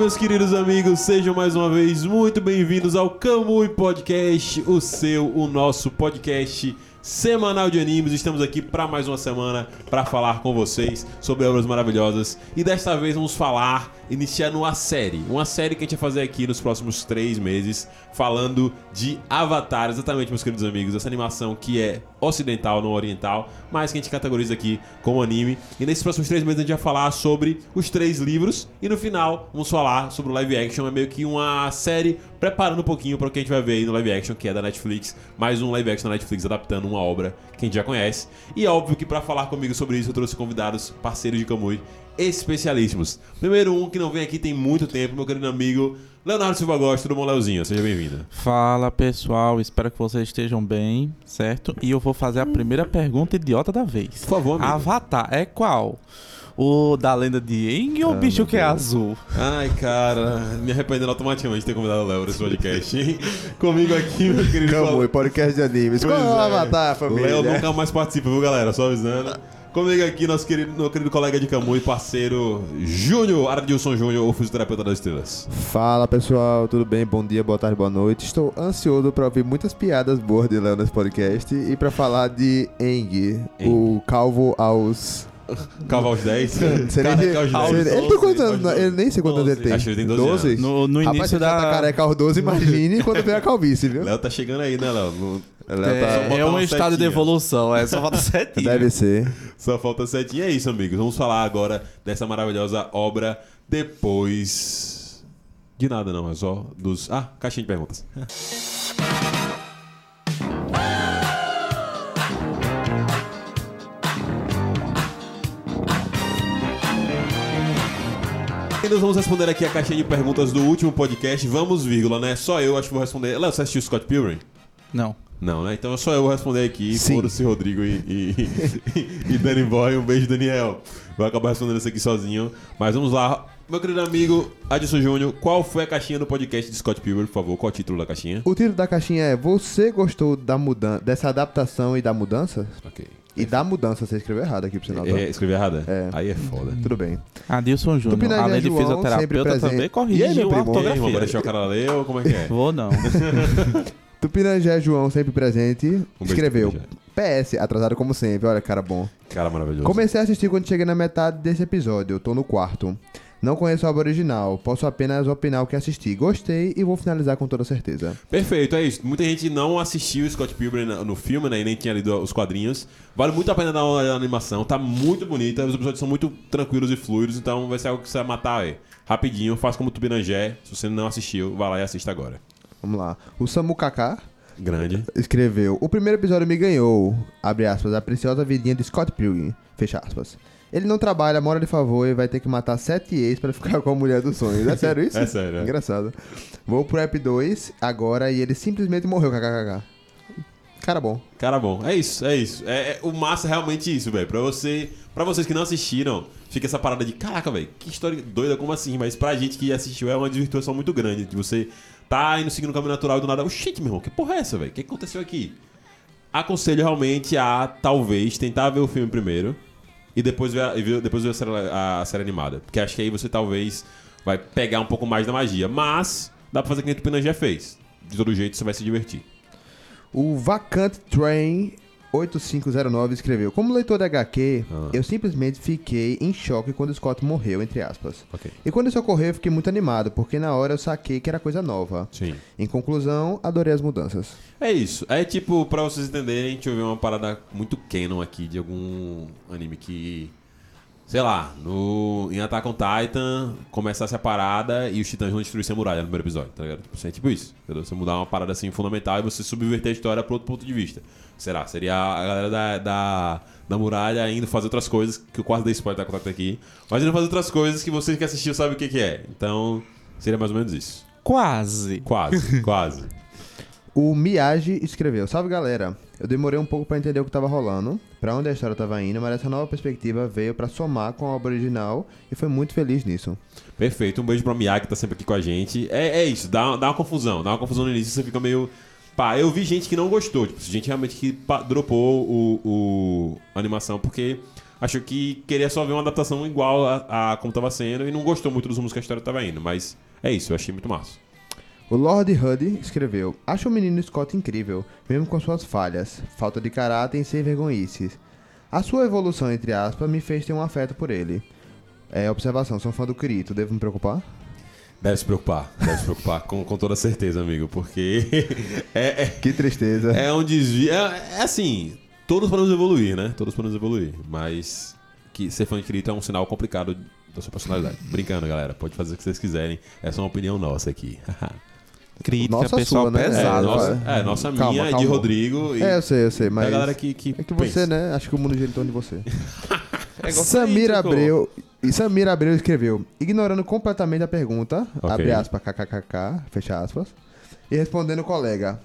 meus queridos amigos, sejam mais uma vez muito bem-vindos ao Kamui Podcast, o seu, o nosso podcast semanal de animes. Estamos aqui para mais uma semana para falar com vocês sobre obras maravilhosas e desta vez vamos falar, iniciando uma série, uma série que a gente vai fazer aqui nos próximos três meses, falando de Avatar, exatamente, meus queridos amigos, essa animação que é ocidental, não oriental, mas que a gente categoriza aqui como anime. E nesses próximos três meses a gente vai falar sobre os três livros e no final vamos falar sobre o live action. É meio que uma série preparando um pouquinho para o que a gente vai ver aí no live action, que é da Netflix, mais um live action da Netflix adaptando uma obra que a gente já conhece. E óbvio que para falar comigo sobre isso eu trouxe convidados, parceiros de Kamui, especialíssimos. Primeiro um que não vem aqui tem muito tempo, meu querido amigo Leonardo Silva Gosta, tudo bom, Leozinho? Seja bem-vindo. Fala pessoal, espero que vocês estejam bem, certo? E eu vou fazer a primeira pergunta idiota da vez. Por favor, amigo. Avatar é qual? O da lenda de Aang ou o Ah, bicho que é azul? Ai, cara, me arrependendo automaticamente de ter convidado o Léo para esse podcast. hein? Comigo aqui, meu querido. Kamui, podcast de animes. Qual é o é. Avatar, família? Léo nunca mais participa, viu, galera? Só avisando. Comigo aqui, nosso querido, meu querido colega de Camu e parceiro Júnior, Aradilson Júnior, o fisioterapeuta das estrelas. Fala pessoal, tudo bem? Bom dia, boa tarde, boa noite. Estou ansioso para ouvir muitas piadas boas de Léo nesse podcast e para falar de Eng, o calvo aos. Calva aos 10. Sei nem Careca se- aos 10. sei- Ele tem quantos anos? Ele nem sei quantos anos ele tem. Acho que ele tem 12 anos. No, no Rapaz, início já tá da. careca aos 12, imagine quando vem a calvície, viu? Léo tá chegando aí, né, Léo? No- Léo É, tá- é um uma estado de setinha. evolução, é só falta sete. Deve ser. Só falta sete. E é isso, amigos. Vamos falar agora dessa maravilhosa obra depois. De nada, não. É só dos. Ah, caixinha de perguntas. E nós vamos responder aqui a caixinha de perguntas do último podcast. Vamos, vírgula, né? Só eu acho que vou responder. Léo, você assistiu Scott Pilgrim? Não. Não, né? Então só eu vou responder aqui. Foda-se, Rodrigo e, e, e Danny Boy. Um beijo, Daniel. Vou acabar respondendo isso aqui sozinho. Mas vamos lá. Meu querido amigo Adilson Júnior, qual foi a caixinha do podcast de Scott Pilgrim, por favor? Qual o título da caixinha? O título da caixinha é Você gostou da mudança, dessa adaptação e da mudança? Ok. E da mudança, você escreveu errado aqui pro sinal. É, escrevi errada? É. Aí é foda. Tudo bem. Adilson Júnior, além de fisioterapeuta, também E aí, corrigiu meu a primo? E vai ortografia. deixar o cara ler ou como é que é? Vou não. Tupinagé João, sempre presente, beijo, escreveu. PS, atrasado como sempre, olha, cara bom. Cara maravilhoso. Comecei a assistir quando cheguei na metade desse episódio, eu tô no quarto. Não conheço a obra original, posso apenas opinar o que assisti. Gostei e vou finalizar com toda certeza. Perfeito, é isso. Muita gente não assistiu o Scott Pilgrim no filme, né? E nem tinha lido os quadrinhos. Vale muito a pena dar uma olhada na animação. Tá muito bonita. Os episódios são muito tranquilos e fluidos. Então vai ser algo que você vai matar aí. Rapidinho. Faz como Tubirangé. Se você não assistiu, vai lá e assista agora. Vamos lá. O Samu Kaká Grande. escreveu: O primeiro episódio me ganhou, abre aspas, a preciosa vidinha de Scott Pilgrim, fecha aspas. Ele não trabalha, mora de favor e vai ter que matar sete ex pra ficar com a mulher dos sonhos. É sério isso? É sério, é. Engraçado. Vou pro App 2 agora e ele simplesmente morreu, kkkk. Cara bom. Cara bom. É isso, é isso. É, é- o massa é realmente isso, velho. Pra você. Pra vocês que não assistiram, fica essa parada de caraca, velho, que história doida, como assim? Mas pra gente que assistiu é uma desvirtuação muito grande. De você tá indo seguindo o caminho natural e do nada. Oxente, meu irmão, que porra é essa, velho? O que aconteceu aqui? Aconselho realmente a talvez tentar ver o filme primeiro e depois ver a, depois ver a, série, a série animada. Porque acho que aí você talvez vai pegar um pouco mais da magia. Mas dá pra fazer que nem o Tupinã já fez. De todo jeito você vai se divertir. O Vacant Train 8509 escreveu: Como leitor da HQ, Ah. eu simplesmente fiquei em choque quando Scott morreu, entre aspas. Ok. E quando isso ocorreu, eu fiquei muito animado, porque na hora eu saquei que era coisa nova. Sim. Em conclusão, adorei as mudanças. É isso. É tipo, pra vocês entenderem, deixa eu ver uma parada muito canon aqui de algum anime que. Sei lá, no, em Attack on Titan começasse a parada e os titãs vão destruir a muralha no primeiro episódio, tá ligado? Tipo, é tipo isso. Entendeu? Você mudar uma parada assim fundamental e você subverter a história pra outro ponto de vista. Será? Seria a galera da, da, da muralha indo fazer outras coisas, que eu quase dei spoiler da contato aqui, mas indo fazer outras coisas que vocês que assistiu sabem o que, que é. Então, seria mais ou menos isso. Quase. Quase, quase. O Miyagi escreveu: Salve galera, eu demorei um pouco pra entender o que tava rolando, pra onde a história tava indo, mas essa nova perspectiva veio pra somar com a obra original e foi muito feliz nisso. Perfeito, um beijo pra Miyagi que tá sempre aqui com a gente. É, é isso, dá, dá uma confusão, dá uma confusão no início, você fica meio. Pá, eu vi gente que não gostou, tipo, gente realmente que dropou o, o- a animação, porque achou que queria só ver uma adaptação igual a, a como tava sendo e não gostou muito dos rumos que a história tava indo. Mas é isso, eu achei muito massa. O Lord Huddy escreveu: Acho o menino Scott incrível, mesmo com suas falhas, falta de caráter e sem vergonhices. A sua evolução, entre aspas, me fez ter um afeto por ele. É, observação, sou fã do Kirito, devo me preocupar? Deve se preocupar, deve se preocupar, com, com toda certeza, amigo, porque é, é, Que tristeza. é um desvio. É, é assim, todos podemos evoluir, né? Todos podemos evoluir, mas que ser fã de Kirito é um sinal complicado da sua personalidade. Brincando, galera, pode fazer o que vocês quiserem, essa é uma opinião nossa aqui. Crítica Nossa, pessoal sua, né? É, pesada. nossa, vai. é, nossa Calma, minha, de calma. Rodrigo e É, eu sei, eu sei, mas. da galera que, que, É que você, pensa. né? Acho que o mundo gira em torno de você. É igual Samir. Abreu. E Samir Abreu escreveu, ignorando completamente a pergunta, Ok. abre aspas, kkkk, fecha aspas, e respondendo o colega,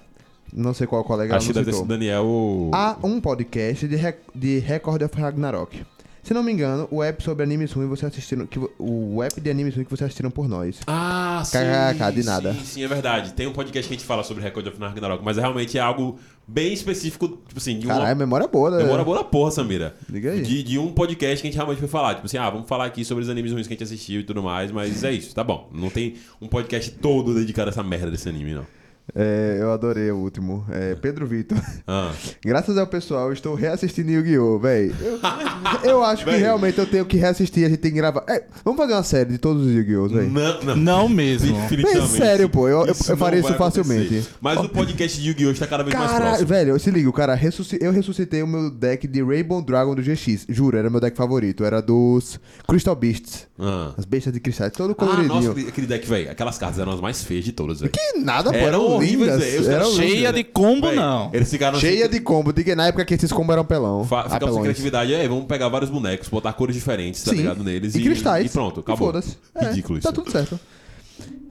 não sei qual colega Acho que deve citou. Daniel. Há um podcast de, rec de Record of Ragnarok. Se não me engano, o app sobre animes ruins você assistiram, que, o app de animes ruins que vocês assistiram por nós. Ah, sim. KKK, de nada. Sim, sim, é verdade. Tem um podcast que a gente fala sobre Record of Ragnarok, mas é realmente algo bem específico, tipo assim, de uma. Caralho, memória boa, né? Demora boa da porra, Samira. Liga aí. De, de um podcast que a gente realmente foi falar. Tipo assim, ah, vamos falar aqui sobre os animes ruins que a gente assistiu e tudo mais, mas é isso, tá bom. Não tem um podcast todo dedicado a essa merda desse anime, não. É, eu adorei o último. É, Pedro Vitor. Ah. Graças ao pessoal, eu estou reassistindo Yu-Gi-Oh, véi. Eu, eu acho que Véi. realmente eu tenho que reassistir, a gente tem que gravar. É, vamos fazer uma série de todos os Yu-Gi-Oh, véi. Não, não. Não mesmo. Bem, sério, pô, eu- eu- Isso eu faria isso vai acontecer. facilmente. Mas o podcast de Yu-Gi-Oh! está cada vez mais Caralho, próximo. velho, se liga, o cara, eu ressuscitei o meu deck de Rainbow Dragon do GX. Juro, era meu deck favorito. Era dos Crystal Beasts. Ah. As bestas de cristal, todo Ah, coloridinho. nossa, aquele- deck, velho. Aquelas cartas eram as mais feias de todas, velho. que nada, pô, Eram eram horríveis, lindas. Os Eram. Cheia de combo, Véi, não. Eles ficaram Cheia assim, de combo. Diga na época que esses combos eram pelão. Fa ficavam sem criatividade. É, vamos pegar vários bonecos, botar cores diferentes, tá Sim. ligado? Neles E, cristais. E pronto, E acabou. foda-se. É, Ridículo Tá isso. tudo certo.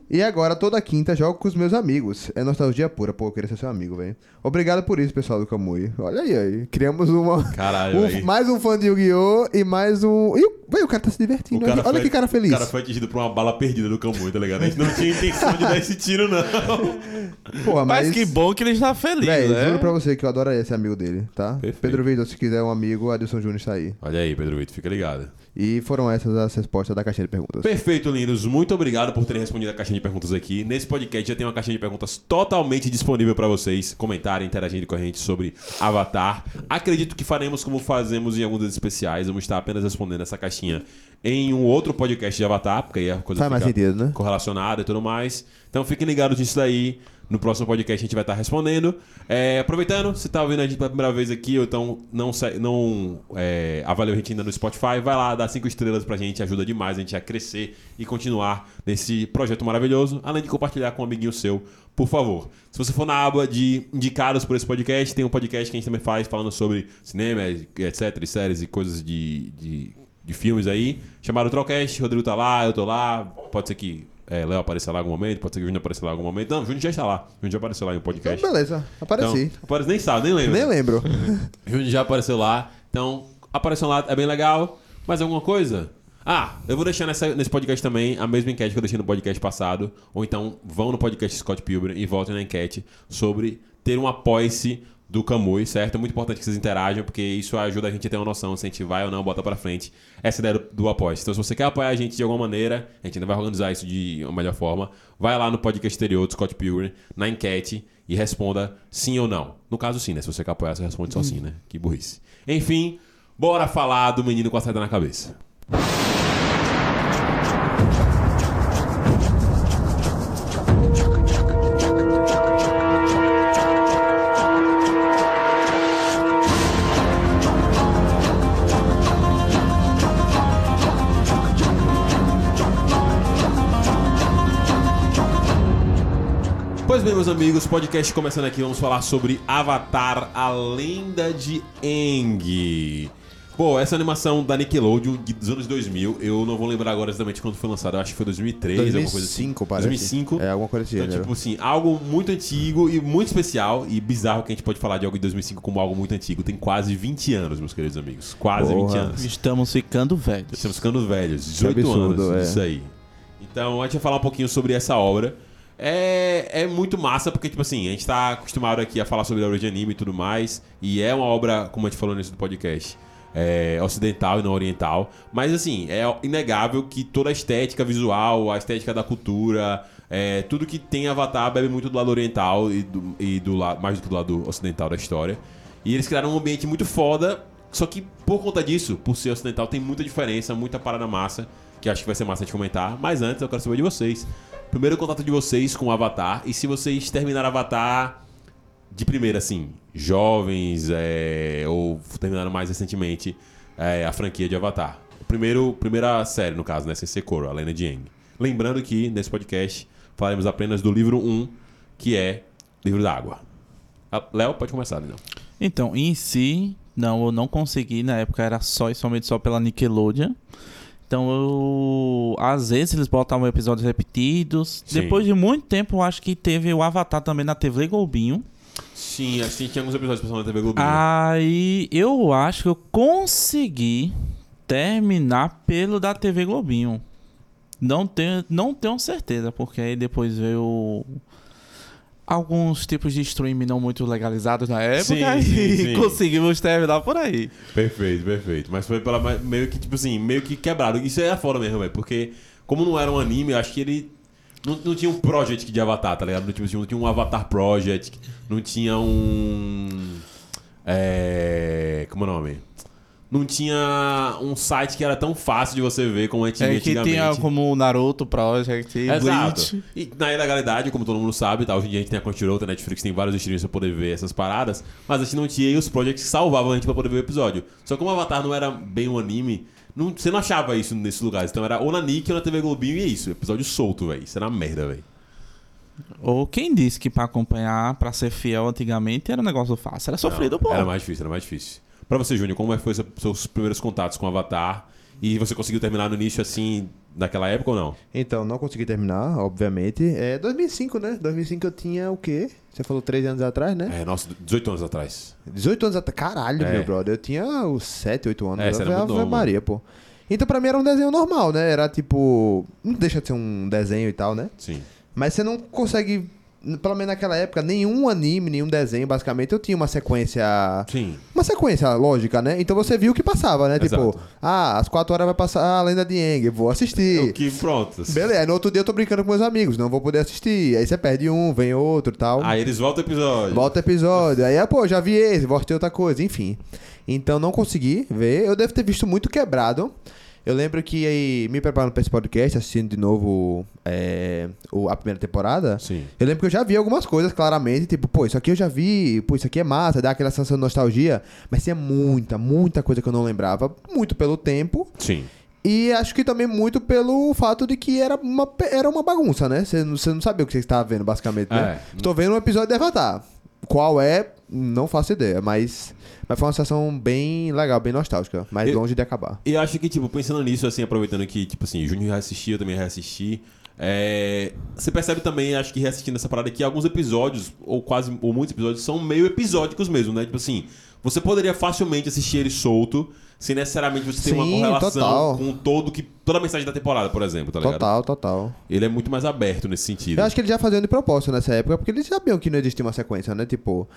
E agora, toda quinta, jogo com os meus amigos. É nostalgia pura. Pô, eu queria ser seu amigo, velho. Obrigado por isso, pessoal do Kamui. Olha aí, aí. Criamos uma... Caralho, um- mais um fã de Yu-Gi-Oh! e mais um... E, o- véi, o cara tá se divertindo. Olha, olha que cara feliz. O cara foi atingido por uma bala perdida do Camui, tá ligado? A gente não tinha intenção de dar esse tiro, não. Porra, Mas mas... que bom que ele está feliz, Véi, né? juro pra você que eu adoraria ser amigo dele, tá? Perfeito. Pedro Vitor, se quiser um amigo, Adilson Júnior está aí. Olha aí, Pedro Vitor, fica ligado. E foram essas as respostas da caixinha de perguntas. Perfeito, lindos. Muito obrigado por terem respondido a caixinha de perguntas aqui. Nesse podcast já tem uma caixinha de perguntas totalmente disponível pra vocês comentarem, interagirem com a gente sobre Avatar. Acredito que faremos como fazemos em alguns especiais. Vamos estar apenas respondendo essa caixinha em um outro podcast de Avatar, porque aí a coisa Faz mais sentido, né? correlacionada e tudo mais. Então fiquem ligados nisso daí. No próximo podcast a gente vai estar respondendo. É, aproveitando, se tá ouvindo a gente pela primeira vez aqui, ou então não, não é, avaliou a gente ainda no Spotify, vai lá, dá cinco estrelas pra gente, ajuda demais a gente a crescer e continuar nesse projeto maravilhoso, além de compartilhar com um amiguinho seu, por favor. Se você for na aba de indicados por esse podcast, tem um podcast que a gente também faz falando sobre cinema, etc, e séries e coisas de, de, de filmes aí, chamado Trollcast, Rodrigo tá lá, eu tô lá, pode ser que é, Léo apareça lá em algum momento, pode ser que o Júnior apareça lá em algum momento. Não, o Júnior já está lá. O Júnior já apareceu lá em um Então, podcast. beleza, apareci. Então, aparece, nem sabe, nem lembra. Nem lembro. O Júnior já apareceu lá. Então, apareceu lá, é bem legal. Mais alguma coisa? Ah, eu vou deixar nessa- nesse podcast também a mesma enquete que eu deixei no podcast passado. Ou então vão no podcast Scott Pilgrim e voltem na enquete sobre ter um apoia-se do Camui, certo? É muito importante que vocês interajam, porque isso ajuda a gente a ter uma noção se a gente vai ou não bota pra frente essa ideia do, do apoia Então, se você quer apoiar a gente de alguma maneira, a gente ainda vai organizar isso de uma melhor forma, vai lá no podcast anterior do Scott Pilgrim, na enquete, e responda sim ou não. No caso, sim, né? Se você quer apoiar, você responde só sim, né? Que burrice. Enfim, bora falar do menino com a saída na cabeça. Meus amigos, podcast começando aqui, vamos falar sobre Avatar, a lenda de Aang. Pô, essa animação da Nickelodeon de- dos anos 2000, eu não vou lembrar agora exatamente quando foi lançada, eu acho que foi 2003, alguma coisa assim. 2005, parece. 2005. É, alguma coisa desse Então, gênero. tipo assim, algo muito antigo e muito especial e bizarro que a gente pode falar de algo de 2005 como algo muito antigo. Tem quase 20 anos, meus queridos amigos. Quase Porra. 20 anos. Estamos ficando velhos. Estamos ficando velhos, 18 absurdo, anos, é. isso aí. Então, a gente vai falar um pouquinho sobre essa obra. É, é muito massa, porque, tipo assim, a gente tá acostumado aqui a falar sobre obra de anime e tudo mais. E é uma obra, como a gente falou nesse do podcast, é, ocidental e não oriental. Mas assim, é inegável que toda a estética visual, a estética da cultura, é, tudo que tem Avatar bebe muito do lado oriental e do, e do lado, mais do que do lado ocidental da história. E eles criaram um ambiente muito foda, só que por conta disso, por ser ocidental, tem muita diferença, muita parada massa, que acho que vai ser massa de comentar. Mas antes eu quero saber de vocês. Primeiro contato de vocês com o Avatar, e se vocês terminaram Avatar de primeira, assim, jovens, é, ou terminaram mais recentemente é, a franquia de Avatar. Primeiro, primeira série, no caso, né? Sem ser Korra, a Lenda de Aang. Lembrando que, nesse podcast, falaremos apenas do livro 1, que é Livro da Água. Ah, Léo, pode começar, Léo. Então, em si, não, eu não consegui. Na época era só e somente só pela Nickelodeon. Então, eu, às vezes eles botavam episódios repetidos. Sim. Depois de muito tempo, eu acho que teve o Avatar também na TV Globinho. Sim, assim, tinha alguns episódios pessoal na TV Globinho. Aí eu acho que eu consegui terminar pelo da TV Globinho. Não tenho, não tenho certeza, porque aí depois veio alguns tipos de streaming não muito legalizados na época Sim, e sim, sim. conseguimos terminar por aí. Perfeito, perfeito. Mas foi pela meio que, tipo assim, meio que quebrado. Isso é a foda mesmo, velho. Porque, como não era um anime, eu acho que ele. Não, não tinha um project de Avatar, tá ligado? Não, tipo, assim, não tinha um Avatar Project, não tinha um. É. Como é o nome? Não tinha um site que era tão fácil de você ver como a gente É que antigamente. tinha como o Naruto Project, Exato. Bleach. E na ilegalidade, como todo mundo sabe, tá? hoje em dia a gente tem a Crunchyroll, tem a Netflix, tem vários streams pra poder ver essas paradas, mas a gente não tinha e os projects que salvavam a gente pra poder ver o episódio. Só que como o Avatar não era bem um anime, não- você não achava isso nesses lugares. Então era ou na Nick ou na TV Globinho e é isso. Episódio solto, velho. Isso era uma merda, velho. Ou quem disse que pra acompanhar, pra ser fiel antigamente, era um negócio fácil. Era sofrido, Não, pô. Era mais difícil, era mais difícil. Pra você, Júnior, como é foi seu- seus primeiros contatos com o Avatar? E você conseguiu terminar no início assim, naquela época ou não? Então, não consegui terminar, obviamente. É 2005, né? 2005 eu tinha o quê? Você falou 13 anos atrás, né? É, nossa, 18 anos atrás. 18 anos atrás. Caralho, É. meu brother. Eu tinha os 7, 8 anos. É, você era muito novo, Maria, pô. Então pra mim era um desenho normal, né? Era tipo. Não deixa de ser um desenho e tal, né? Sim. Mas você não consegue. Pelo menos naquela época, nenhum anime, nenhum desenho, basicamente, eu tinha uma sequência. Sim. Uma sequência lógica, né? Então você viu o que passava, né? Exato. Tipo, ah, às 4 horas vai passar a lenda de Aang, vou assistir. O que, pronto. Beleza, aí no outro dia eu tô brincando com meus amigos, não vou poder assistir. Aí você perde um, vem outro e tal. Aí eles voltam o episódio. Volta o episódio. Aí, ah, pô, já vi esse, vou assistir outra coisa, enfim. Então não consegui ver. Eu devo ter visto muito quebrado. Eu lembro que aí, me preparando pra esse podcast, assistindo de novo é, o- a primeira temporada. Sim. Eu lembro que eu já vi algumas coisas, claramente, tipo, pô, isso aqui eu já vi, pô, isso aqui é massa, dá aquela sensação de nostalgia, mas tinha muita, muita coisa que eu não lembrava, muito pelo tempo, Sim. e acho que também muito pelo fato de que era uma, era uma bagunça, né? Você não, você não sabia o que você estava vendo, basicamente, né? É. Tô vendo um episódio de Avatar. Qual é? Não faço ideia, mas, mas foi uma sensação bem legal, bem nostálgica, mas Eu- longe de acabar. E eu acho que, tipo, pensando nisso, assim, aproveitando que, tipo assim, o Júnior reassistiu, eu também reassisti. é, Você percebe também, acho que reassistindo essa parada aqui, alguns episódios, ou quase, ou muitos episódios, são meio episódicos mesmo, né? Tipo assim, você poderia facilmente assistir ele solto, sem necessariamente você ter uma Sim, correlação total. com todo que, toda a mensagem da temporada, por exemplo, tá ligado? Total, total. Ele é muito mais aberto nesse sentido. Eu acho que eles já faziam de propósito nessa época, porque eles sabiam que não existia uma sequência, né? Tipo,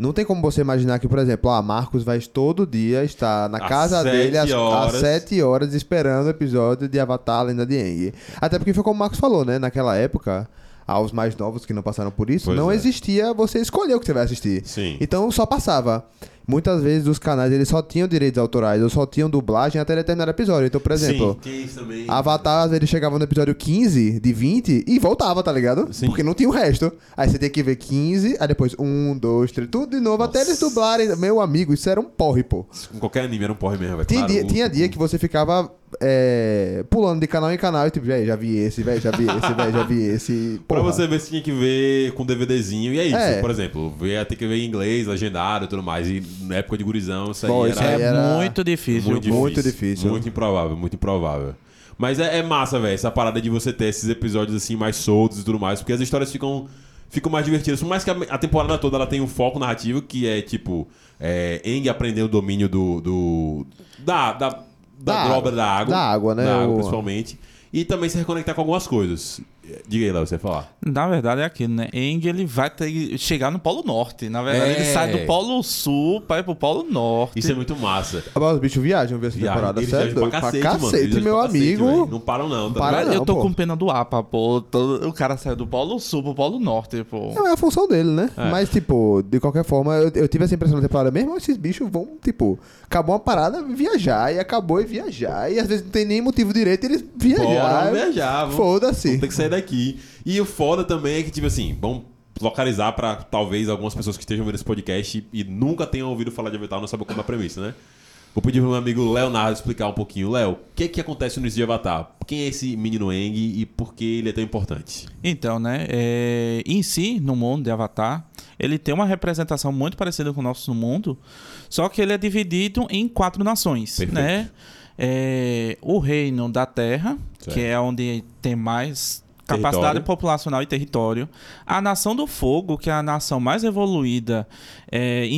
não tem como você imaginar que, por exemplo, ah, Marcos vai todo dia estar na Às casa sete dele às, horas. às 7 horas esperando o episódio de Avatar, Lenda de Aang. Até porque foi como o Marcos falou, né? Naquela época, aos mais novos que não passaram por isso, Pois não é. existia você escolher o que você vai assistir. Sim. Então só passava. Muitas vezes os canais eles só tinham direitos autorais, ou só tinham dublagem até determinado episódio. Então, por exemplo, Sim, também. Avatar, às vezes chegava no episódio 15 de 20 e voltava, tá ligado? Sim. Porque não tinha o resto. Aí você tem que ver 15, aí depois 1, 2, 3, tudo de novo, até eles dublarem. Meu amigo, isso era um porre, pô. Com qualquer anime era um porre mesmo, velho. Tinha, Claro, dia, o- tinha dia que você ficava é, pulando de canal em canal e tipo, velho, já vi esse, velho, já vi esse, velho, já vi esse. Pra Porra. você ver, você tinha que ver com DVDzinho. E é isso, É. por exemplo, ver, ter que ver em inglês, legendado e tudo mais. E na época de gurizão, isso aí era, isso aí É era muito difícil. muito, muito difícil, difícil. Muito improvável, muito improvável. Mas é, é massa, velho, essa parada de você ter esses episódios assim mais soltos e tudo mais, porque as histórias ficam, ficam mais divertidas. Por mais que a, a temporada toda ela tenha um foco narrativo, que é tipo, é, Eng aprender o domínio do. do da, da, da, Da dobra água. da água. Da água, né? Da água, O- principalmente. E também se reconectar com algumas coisas. Diga aí, Léo, você ia falar. Na verdade é aquilo, né? Eng ele vai ter que chegar no Polo Norte. Na verdade, É. ele sai do Polo Sul para ir pro Polo Norte. Isso é muito massa. Agora os bichos viajam, viu essa Viagem, temporada, eles viajam Pra pra cacete, cacete, mano. Meu pra cacete, amigo. velho. Não param não, tá Para não, eu tô pô. com pena do APA, pô. Todo- O cara saiu do Polo Sul pro Polo Norte, pô. Não, é a função dele, né? É. Mas, tipo, de qualquer forma, eu, eu tive essa impressão na temporada mesmo, esses bichos vão, tipo, acabou uma parada, viajar, e acabou e viajar, e às vezes não tem nem motivo direito, eles Bora, viajar. vamos viajar. Foda-se. Ter que sair daqui. E o foda também é que, tipo assim, vamos localizar pra talvez algumas pessoas que estejam vendo esse podcast e nunca tenham ouvido falar de Avatar não sabem como é a premissa, né? Vou pedir pro meu amigo Leonardo explicar um pouquinho. Léo, o que que acontece no início de Avatar? Quem é esse menino Eng e por que ele é tão importante? Então, né? é, em si, no mundo de Avatar, ele tem uma representação muito parecida com o nosso mundo, só que ele é dividido em quatro nações, Perfeito. né? É, o reino da Terra, Certo. que é onde tem mais capacidade Território. populacional e território. A nação do fogo, que é a nação mais evoluída é,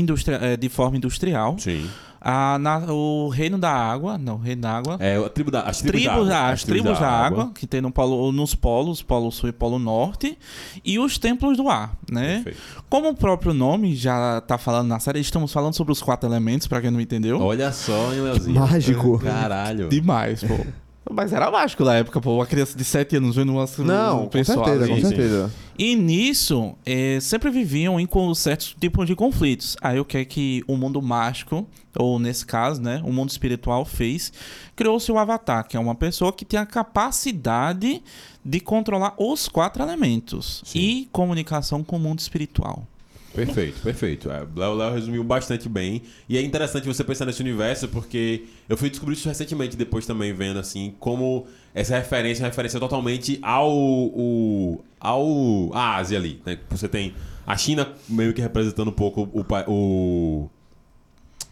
é, de forma industrial. Sim. A na- o reino da água, não, o reino da água. É a tribo da, as tribos, Tribos, da da, água. as tribos da água, que tem no polo, nos polos, Polo Sul e Polo Norte, e os templos do ar, né? Perfeito. Como o próprio nome já tá falando na série, estamos falando sobre os quatro elementos, pra quem não entendeu. Olha só, hein, Leozinho? Mágico. Caralho. Demais, pô. Mas era mágico na época, pô. Uma criança de 7 anos vendo umas Não, um com certeza, ali. com certeza. E nisso, eh, sempre viviam em com certos tipos de conflitos. Aí o que é que o mundo mágico, ou nesse caso, né, o mundo espiritual fez, criou-se o Avatar, que é uma pessoa que tem a capacidade de controlar os quatro elementos Sim. e comunicação com o mundo espiritual. Perfeito, perfeito. É, Léo, Léo resumiu bastante bem. E é interessante você pensar nesse universo, porque eu fui descobrir isso recentemente, depois também vendo, assim, como essa referência é referência totalmente ao. ao Ásia ali. Né? Você tem a China meio que representando um pouco o, o,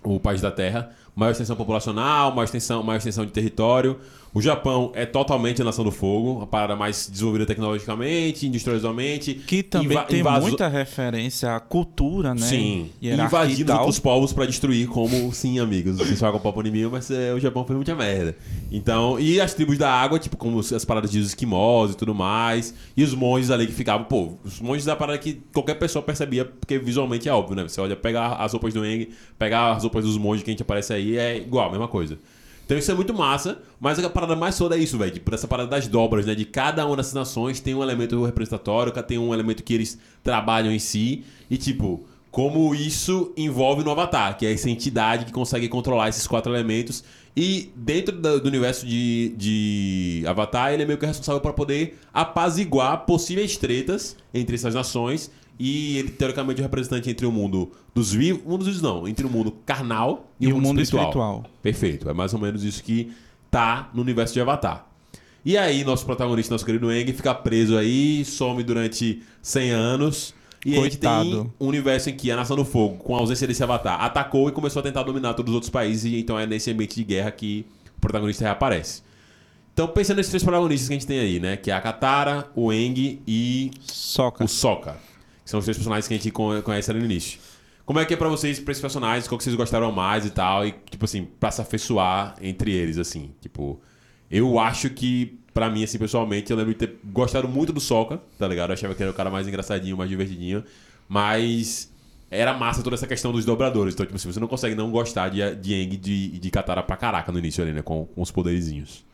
o país da Terra. Maior extensão populacional, maior extensão, maior extensão de território. O Japão é totalmente a nação do fogo, a parada mais desenvolvida tecnologicamente, industrialmente. Que também Inva- tem invaso- muita referência à cultura, né? Sim, e invadindo outros povos pra destruir, como sim, amigos. Vocês com papo em mim, mas é, o Japão fez muita merda. Então, e as tribos da água, tipo, como as paradas de esquimós e tudo mais. E os monges ali que ficavam, pô, os monges da parada que qualquer pessoa percebia, porque visualmente é óbvio, né? Você olha, pegar as roupas do Eng, pegar as roupas dos monges que a gente aparece aí, é igual, a mesma coisa. Então isso é muito massa, mas a parada mais foda é isso, velho. Tipo, essa parada das dobras, né? De cada uma dessas nações tem um elemento representatório, tem um elemento que eles trabalham em si. E, tipo, como isso envolve no Avatar, que é essa entidade que consegue controlar esses quatro elementos. E dentro do universo de, de Avatar, ele é meio que responsável para poder apaziguar possíveis tretas entre essas nações. E ele, teoricamente, é o representante entre o mundo dos vivos. Mundo dos vivos, não. Entre o mundo carnal e, E o mundo espiritual. Perfeito. É mais ou menos isso que tá no universo de Avatar. E aí, nosso protagonista, nosso querido Eng, fica preso aí, some durante 100 anos. E a gente tem um universo em que a Nação do Fogo, com a ausência desse Avatar, atacou e começou a tentar dominar todos os outros países. E então é nesse ambiente de guerra que o protagonista reaparece. Então, pensando nesses três protagonistas que a gente tem aí, né? Que é a Katara, o Eng e Soca. o Sokka. São os três personagens que a gente con- conhece ali no início. Como é que é pra vocês, pra esses personagens, qual que vocês gostaram mais e tal, e, tipo assim, pra se afeiçoar entre eles, assim, tipo... Eu acho que, pra mim, assim, pessoalmente, eu lembro de ter gostado muito do Sokka, tá ligado? Eu achava que era o cara mais engraçadinho, mais divertidinho, mas... Era massa toda essa questão dos dobradores. Então, tipo assim, você não consegue não gostar de, de Aang e de, de Katara pra caraca no início ali, né? Com, com os poderizinhos.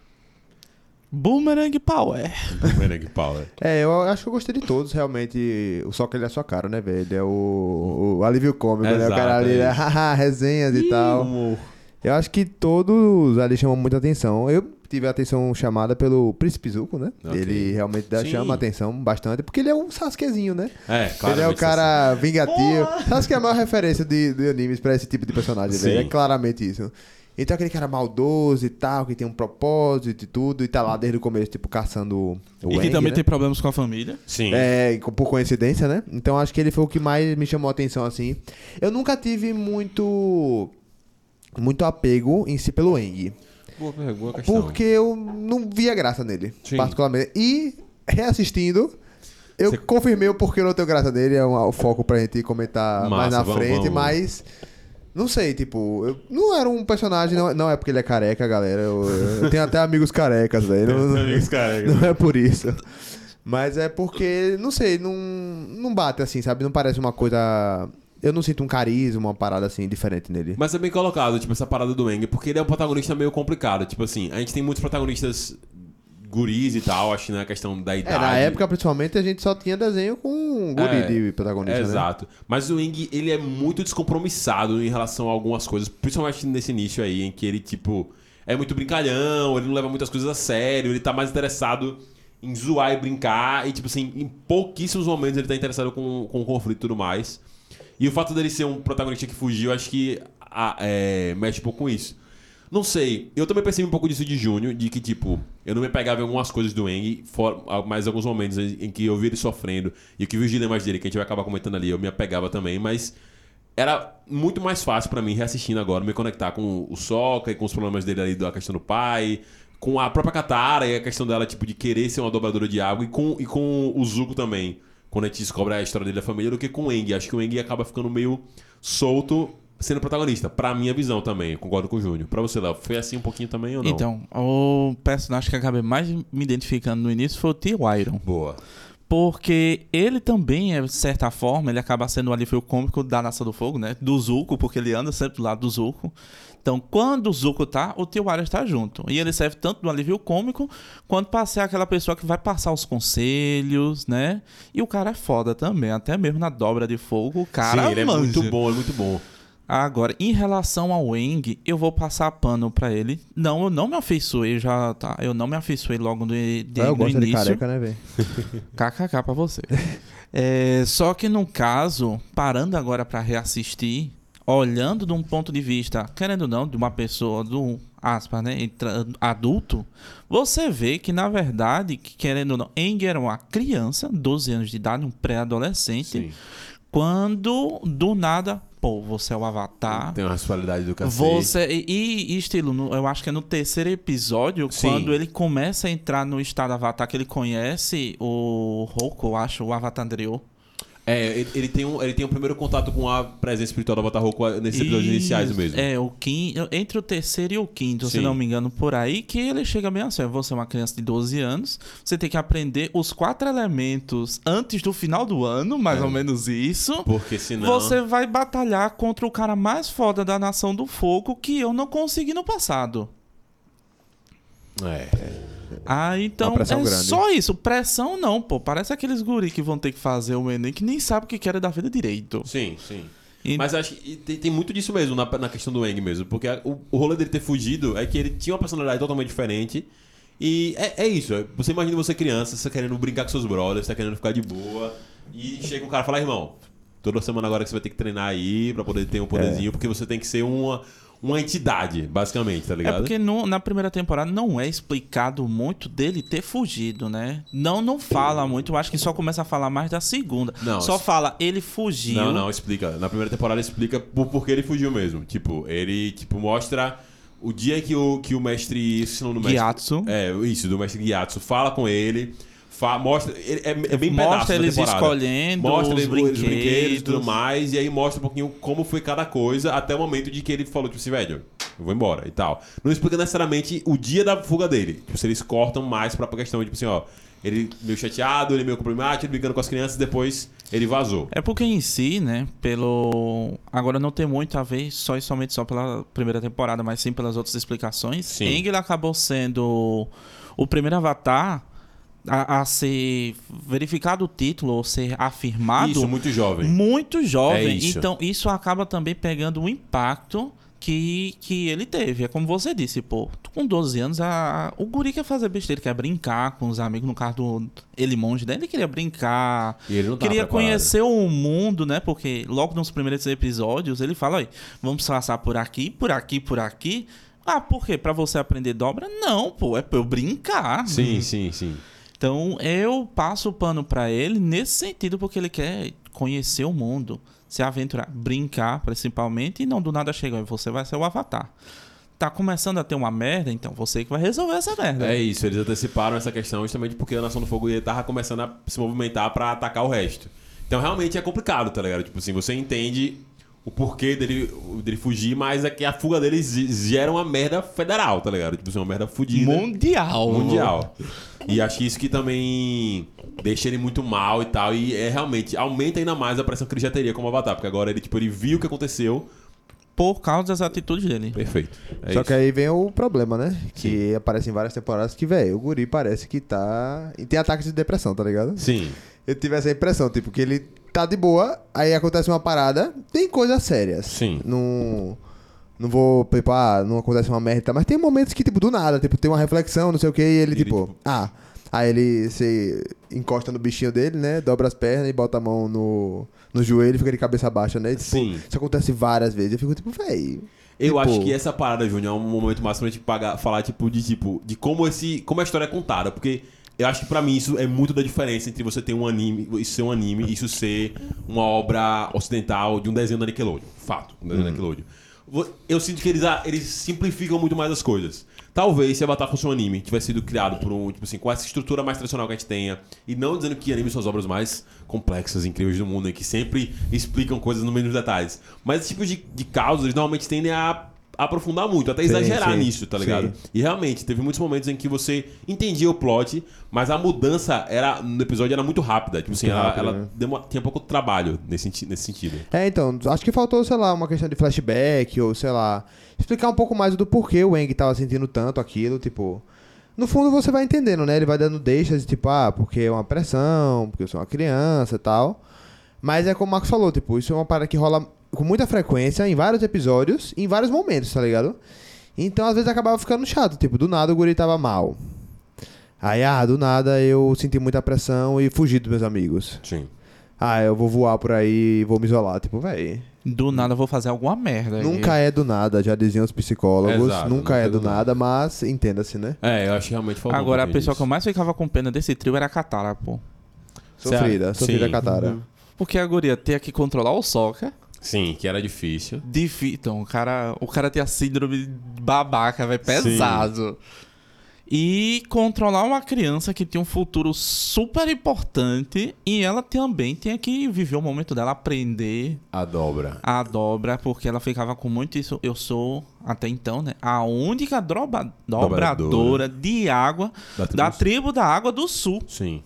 Boomerang Power. Merengue Power. É, eu acho que eu gostei de todos, realmente. O só que ele é a sua cara, né, velho? Ele é o, o alívio cômico, né? O Exato, cara ali, é né? isso. haha, resenhas e tal. Humor. Eu acho que todos ali chamam muita atenção. Eu tive a atenção chamada pelo Príncipe Zuko, né? Ok. Ele realmente dá, Sim. chama a atenção bastante, porque ele é um Sasukezinho, né? É, claro. ele é o cara vingativo. Sasuke é a maior referência de, de animes pra esse tipo de personagem, velho. É claramente isso. Então aquele cara maldoso e tal, que tem um propósito e tudo, e tá lá desde o começo, tipo, caçando o e que Aang, também né? tem problemas com a família. Sim. É, por coincidência, né? Então acho que ele foi o que mais me chamou a atenção, assim. Eu nunca tive muito. Muito apego em si pelo Eng. Boa, boa questão. Porque eu não via graça nele, Sim. particularmente. E, reassistindo, eu Você- confirmei o porquê eu não tenho graça nele. É um, o foco pra gente comentar mais Massa, na vamos, frente, vamos. mas. Não sei, tipo, eu- não era um personagem, não, não é porque ele é careca, galera. Eu, eu tenho até amigos carecas, velho. Não, não- Amigos carecas. não é por isso. Mas é porque, não sei, não, não bate assim, sabe? Não parece uma coisa. Eu não sinto um carisma, uma parada assim diferente nele. Mas é bem colocado, tipo, essa parada do Eng, porque ele é um protagonista meio complicado. Tipo assim, a gente tem muitos protagonistas guris e tal, acho que na questão da idade. É, na época, principalmente, a gente só tinha desenho com guri É, de protagonista, É, né? Exato. Mas o Ing, ele é muito descompromissado em relação a algumas coisas, principalmente nesse início aí, em que ele, tipo, é muito brincalhão, ele não leva muitas coisas a sério, ele tá mais interessado em zoar e brincar, e, tipo assim, em pouquíssimos momentos ele tá interessado com, com o conflito e tudo mais. E o fato dele ser um protagonista que fugiu, acho que ah, é, mexe um pouco com isso. Não sei, eu também percebi um pouco disso de Júnior, de que, tipo, eu não me pegava em algumas coisas do Eng, mas alguns momentos em que eu vi ele sofrendo e que vi os dilemas dele, que a gente vai acabar comentando ali, eu me apegava também, mas era muito mais fácil pra mim, reassistindo agora, me conectar com o Soca e com os problemas dele ali da questão do pai, com a própria Katara e a questão dela, tipo, de querer ser uma dobradora de água, e com, e com o Zuko também, quando a gente descobre a história dele da família, do que com o Eng. Acho que o Eng acaba ficando meio solto sendo protagonista, pra minha visão também, eu concordo com o Júnior. Pra você, Léo, foi assim um pouquinho também ou não? Então, o personagem que eu acabei mais me identificando no início foi o T. Iron. Boa. Porque ele também, é, de certa forma, ele acaba sendo o alívio cômico da Nação do Fogo, né? Do Zuko, porque ele anda sempre do lado do Zuko. Então, quando o Zuko tá, o Tio Iron está junto. E ele serve tanto do alívio cômico, quanto pra ser aquela pessoa que vai passar os conselhos, né? E o cara é foda também, até mesmo na dobra de fogo, o cara Sim, ele é muito bom, é muito bom. Agora, em relação ao Eng, eu vou passar pano pra ele. Não, eu não me afeiçoei já, tá? Eu não me afeiçoei logo do, de, eu no gosto de início. careca, né, velho? KKK pra você. É, só que no caso, parando agora pra reassistir, olhando de um ponto de vista, querendo ou não, de uma pessoa do aspas, né, adulto, você vê que na verdade, que, querendo ou não, Eng era uma criança, 12 anos de idade, um pré-adolescente, quando do nada, pô, você é o Avatar. Tem uma responsabilidade do cacete. Você, e, e estilo, no- eu acho que é no terceiro episódio, Sim. quando ele começa a entrar no estado Avatar, que ele conhece o Roku, eu acho, o Avatar anterior. É, ele, ele tem um, ele tem um primeiro contato com a presença espiritual do Avatar Roku nesses episódios iniciais mesmo. É, o quinto, entre o terceiro e o quinto, se Sim. não me engano, por aí, que ele chega bem assim, você é uma criança de 12 anos, você tem que aprender os quatro elementos antes do final do ano, mais É. ou menos isso. Porque senão. Você vai batalhar contra o cara mais foda da Nação do Fogo que eu não consegui no passado. É. Ah, então é grande. só isso. Pressão não, pô. Parece aqueles guri que vão ter que fazer o Enem que nem sabe o que querem da vida direito. Sim, sim. E- Mas acho que tem, tem muito disso mesmo na, na questão do Eng mesmo. Porque a- o, o rolê dele ter fugido é que ele tinha uma personalidade totalmente diferente. E é, é isso. é- Você imagina você criança, você querendo brincar com seus brothers, você tá querendo ficar de boa. E chega um cara e fala, irmão, toda semana agora que você vai ter que treinar aí pra poder ter um poderzinho, porque você tem que ser uma, uma entidade, basicamente, tá É ligado? porque no- na primeira temporada não é explicado muito dele ter fugido, né? Não, não fala muito. Eu acho que só começa a falar mais da segunda. Não, só fala, ele fugiu. Não, não, explica. Na primeira temporada explica por porquê ele fugiu mesmo. Tipo, ele tipo mostra o dia que o, que o mestre, do mestre. Gyatso. É, isso, do mestre Gyatso fala com ele, fa- mostra, é, é bem Mostra eles escolhendo Mostra os brinquedos. os brinquedos e tudo mais, e aí mostra um pouquinho como foi cada coisa até o momento de que ele falou, tipo assim, velho, eu vou embora e tal. Não explica necessariamente o dia da fuga dele. Tipo, se eles cortam mais pra questão, tipo assim, ó, ele meio chateado, ele meio problemático, ele brigando com as crianças, depois ele vazou. É porque em si, né, pelo... Agora não tem muito a ver só e somente só pela primeira temporada, mas sim pelas outras explicações. Sim. Aang, ele acabou sendo o primeiro avatar a, a ser verificado o título ou ser afirmado Isso, muito jovem. muito jovem. É isso. Então isso acaba também pegando o impacto que, que ele teve. É como você disse, pô, com 12 anos, a, o guri quer fazer besteira, quer brincar com os amigos. No caso do ele monge, né? Ele queria brincar, ele queria conhecer o mundo, né? Porque logo nos primeiros episódios ele fala, aí, vamos passar por aqui, por aqui, por aqui. Ah, por quê? Pra você aprender dobra? Não, pô, é pra eu brincar. Sim, sim, sim. Então eu passo o pano pra ele nesse sentido, porque ele quer conhecer o mundo, se aventurar, brincar principalmente, e não do nada chegar você vai ser o avatar. Tá começando a ter uma merda, então você que vai resolver essa merda. É isso, eles anteciparam essa questão justamente porque a Nação do Fogo tava começando a se movimentar pra atacar o resto. Então realmente é complicado, tá ligado? Tipo assim, você entende o porquê dele, dele fugir, mas é que a fuga dele ge- gera uma merda federal, tá ligado? Tipo assim, uma merda fudida. Mundial. Mundial. E acho que isso que também deixa ele muito mal e tal. E é realmente, aumenta ainda mais a pressão que ele já teria como Avatar. Porque agora ele, tipo, ele viu o que aconteceu. Por causa das atitudes dele. Perfeito. É Só isso. que aí vem o problema, né? Que aparece em várias temporadas que, velho, o guri parece que tá. E tem ataques de depressão, tá ligado? Sim. Eu tive essa impressão, tipo, que ele tá de boa, aí acontece uma parada, tem coisas sérias. Sim. Não. Não vou, tipo, ah, não acontece uma merda, mas tem momentos que, tipo, do nada, tipo, tem uma reflexão, não sei o que, e ele, Ele, tipo, tipo- ah. Aí ele se encosta no bichinho dele, né? Dobra as pernas e bota a mão no, no joelho e fica de cabeça baixa, né? Tipo, Sim. Isso acontece várias vezes. Eu fico, tipo, véi. Eu tipo, acho que essa parada, Júnior, é um momento máximo pra gente pagar, falar, tipo, de tipo, de como esse. como a história é contada. Porque eu acho que pra mim isso é muito da diferença entre você ter um anime, isso ser um anime e isso ser uma obra ocidental de um desenho da Nickelodeon. Fato, um desenho da Nickelodeon. Eu sinto que eles, eles simplificam muito mais as coisas. Talvez se Avatar fosse um anime, tivesse sido criado por um, tipo assim, com essa estrutura mais tradicional que a gente tenha, e não dizendo que anime são as obras mais complexas, incríveis do mundo, e que sempre explicam coisas no mínimos detalhes. Mas esse tipo de, de causas, eles normalmente tendem a aprofundar muito, até Sim, exagerar sim, nisso, tá ligado? sim. E realmente, teve muitos momentos em que você entendia o plot, mas a mudança era no episódio era muito rápida. Tipo assim, ela, rápida, ela né? demo- tinha pouco trabalho nesse, nesse sentido. É, então, acho que faltou, sei lá, uma questão de flashback, ou sei lá, explicar um pouco mais do porquê o Eng tava sentindo tanto aquilo, tipo. No fundo você vai entendendo, né? Ele vai dando deixas de tipo, ah, porque é uma pressão, porque eu sou uma criança e tal. Mas é como o Marcos falou, tipo, isso é uma parada que rola com muita frequência em vários episódios, em vários momentos, tá ligado? Então às vezes acabava ficando chato, tipo, do nada o guri tava mal. Aí, ah, do nada eu senti muita pressão e fugi dos meus amigos. Sim. Ah, eu vou voar por aí e vou me isolar. Tipo, véi. Do nada eu vou fazer alguma merda. Nunca é do nada, já diziam os psicólogos. Exato, nunca é do nada, mas entenda-se, né? É, eu acho que realmente faltou. Agora, a pessoa que eu mais ficava com pena desse trio era a Katara, pô. Sofrida, Sim. sofrida Katara. Uhum. Porque a guria tinha que controlar o Sokka. Sim, que era difícil. Difí- Então, o cara, o cara tinha síndrome babaca, velho, pesado. E controlar uma criança que tinha um futuro super importante e ela também tinha que viver o momento dela, aprender A dobra. a dobra, porque ela ficava com muito isso. Eu sou, até então, né, a única droba- dobradora, Dobradora. de água Da da tribo tribo da Água do Sul. Sim.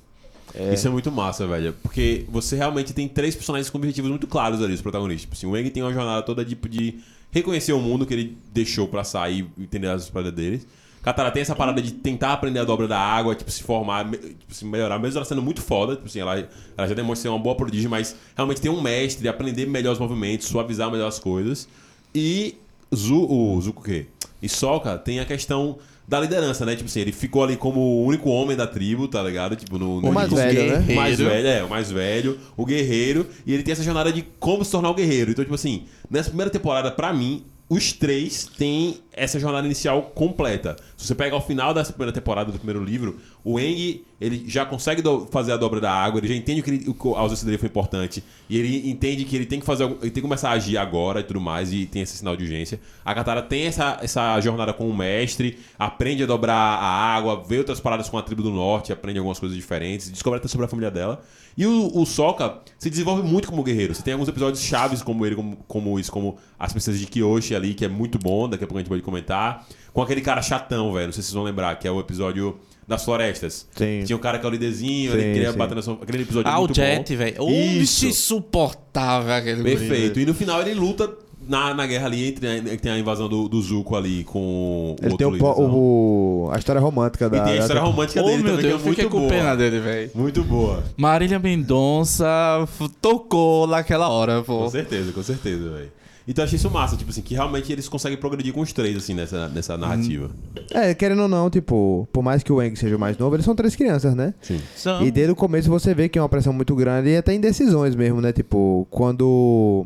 Isso é muito massa, velho. Porque você realmente tem três personagens com objetivos muito claros ali, os protagonistas. Tipo assim, o Eng tem uma jornada toda tipo, de reconhecer o mundo que ele deixou pra sair e entender as histórias deles. Katara tem essa parada de tentar aprender a dobra da água, tipo, se formar, tipo, se melhorar, mesmo ela sendo muito foda, tipo assim, ela, ela já demonstra ser uma boa prodígio, mas realmente tem um mestre, aprender melhor os movimentos, suavizar melhor as coisas. E Zu, o Zuko o quê? E Sokka tem a questão da liderança, né? Tipo assim, ele ficou ali como o único homem da tribo, tá ligado? Tipo, no, no O mais velho, né? O mais velho, é, o mais velho, o guerreiro, e ele tem essa jornada de como se tornar o guerreiro. Então, tipo assim, nessa primeira temporada, pra mim, os três têm essa jornada inicial completa. Se você pega ao final dessa primeira temporada do primeiro livro, o Eng, ele já consegue do- fazer a dobra da água, ele já entende que ele- a ausência dele foi importante, e ele entende que ele tem que fazer, ele tem que começar a agir agora e tudo mais, e tem esse sinal de urgência. A Katara tem essa, essa jornada com o mestre, aprende a dobrar a água, vê outras paradas com a tribo do norte, aprende algumas coisas diferentes, descobre até sobre a família dela. E o, o Sokka se desenvolve muito como guerreiro. Você tem alguns episódios chaves como ele, como, como isso, como as princesas de Kyoshi ali, que é muito bom, daqui a pouco a gente pode comentar. Com aquele cara chatão, velho, não sei se vocês vão lembrar, que é o episódio das florestas. Sim. Tinha um cara que é o líderzinho, ele queria sim. bater na sua... Aquele episódio é Ah, o muito Jet, velho. Bicho insuportável aquele Perfeito. E no final ele luta na, na guerra ali, entre a, tem a invasão do, do Zuko ali com o Ele tem o, líderzão. o- a história romântica da. E tem a história da- romântica dele meu também, Deus, que é eu fiquei muito com boa. pena dele, velho. Muito boa. Marília Mendonça tocou naquela hora, pô. Com certeza, com certeza, velho. Então eu achei isso massa, tipo assim, que realmente eles conseguem progredir com os três, assim, nessa, nessa narrativa. É, querendo ou não, tipo, por mais que o Eng seja o mais novo, eles são três crianças, né? Sim. São- E desde o começo você vê que é uma pressão muito grande e até indecisões mesmo, né? Tipo, quando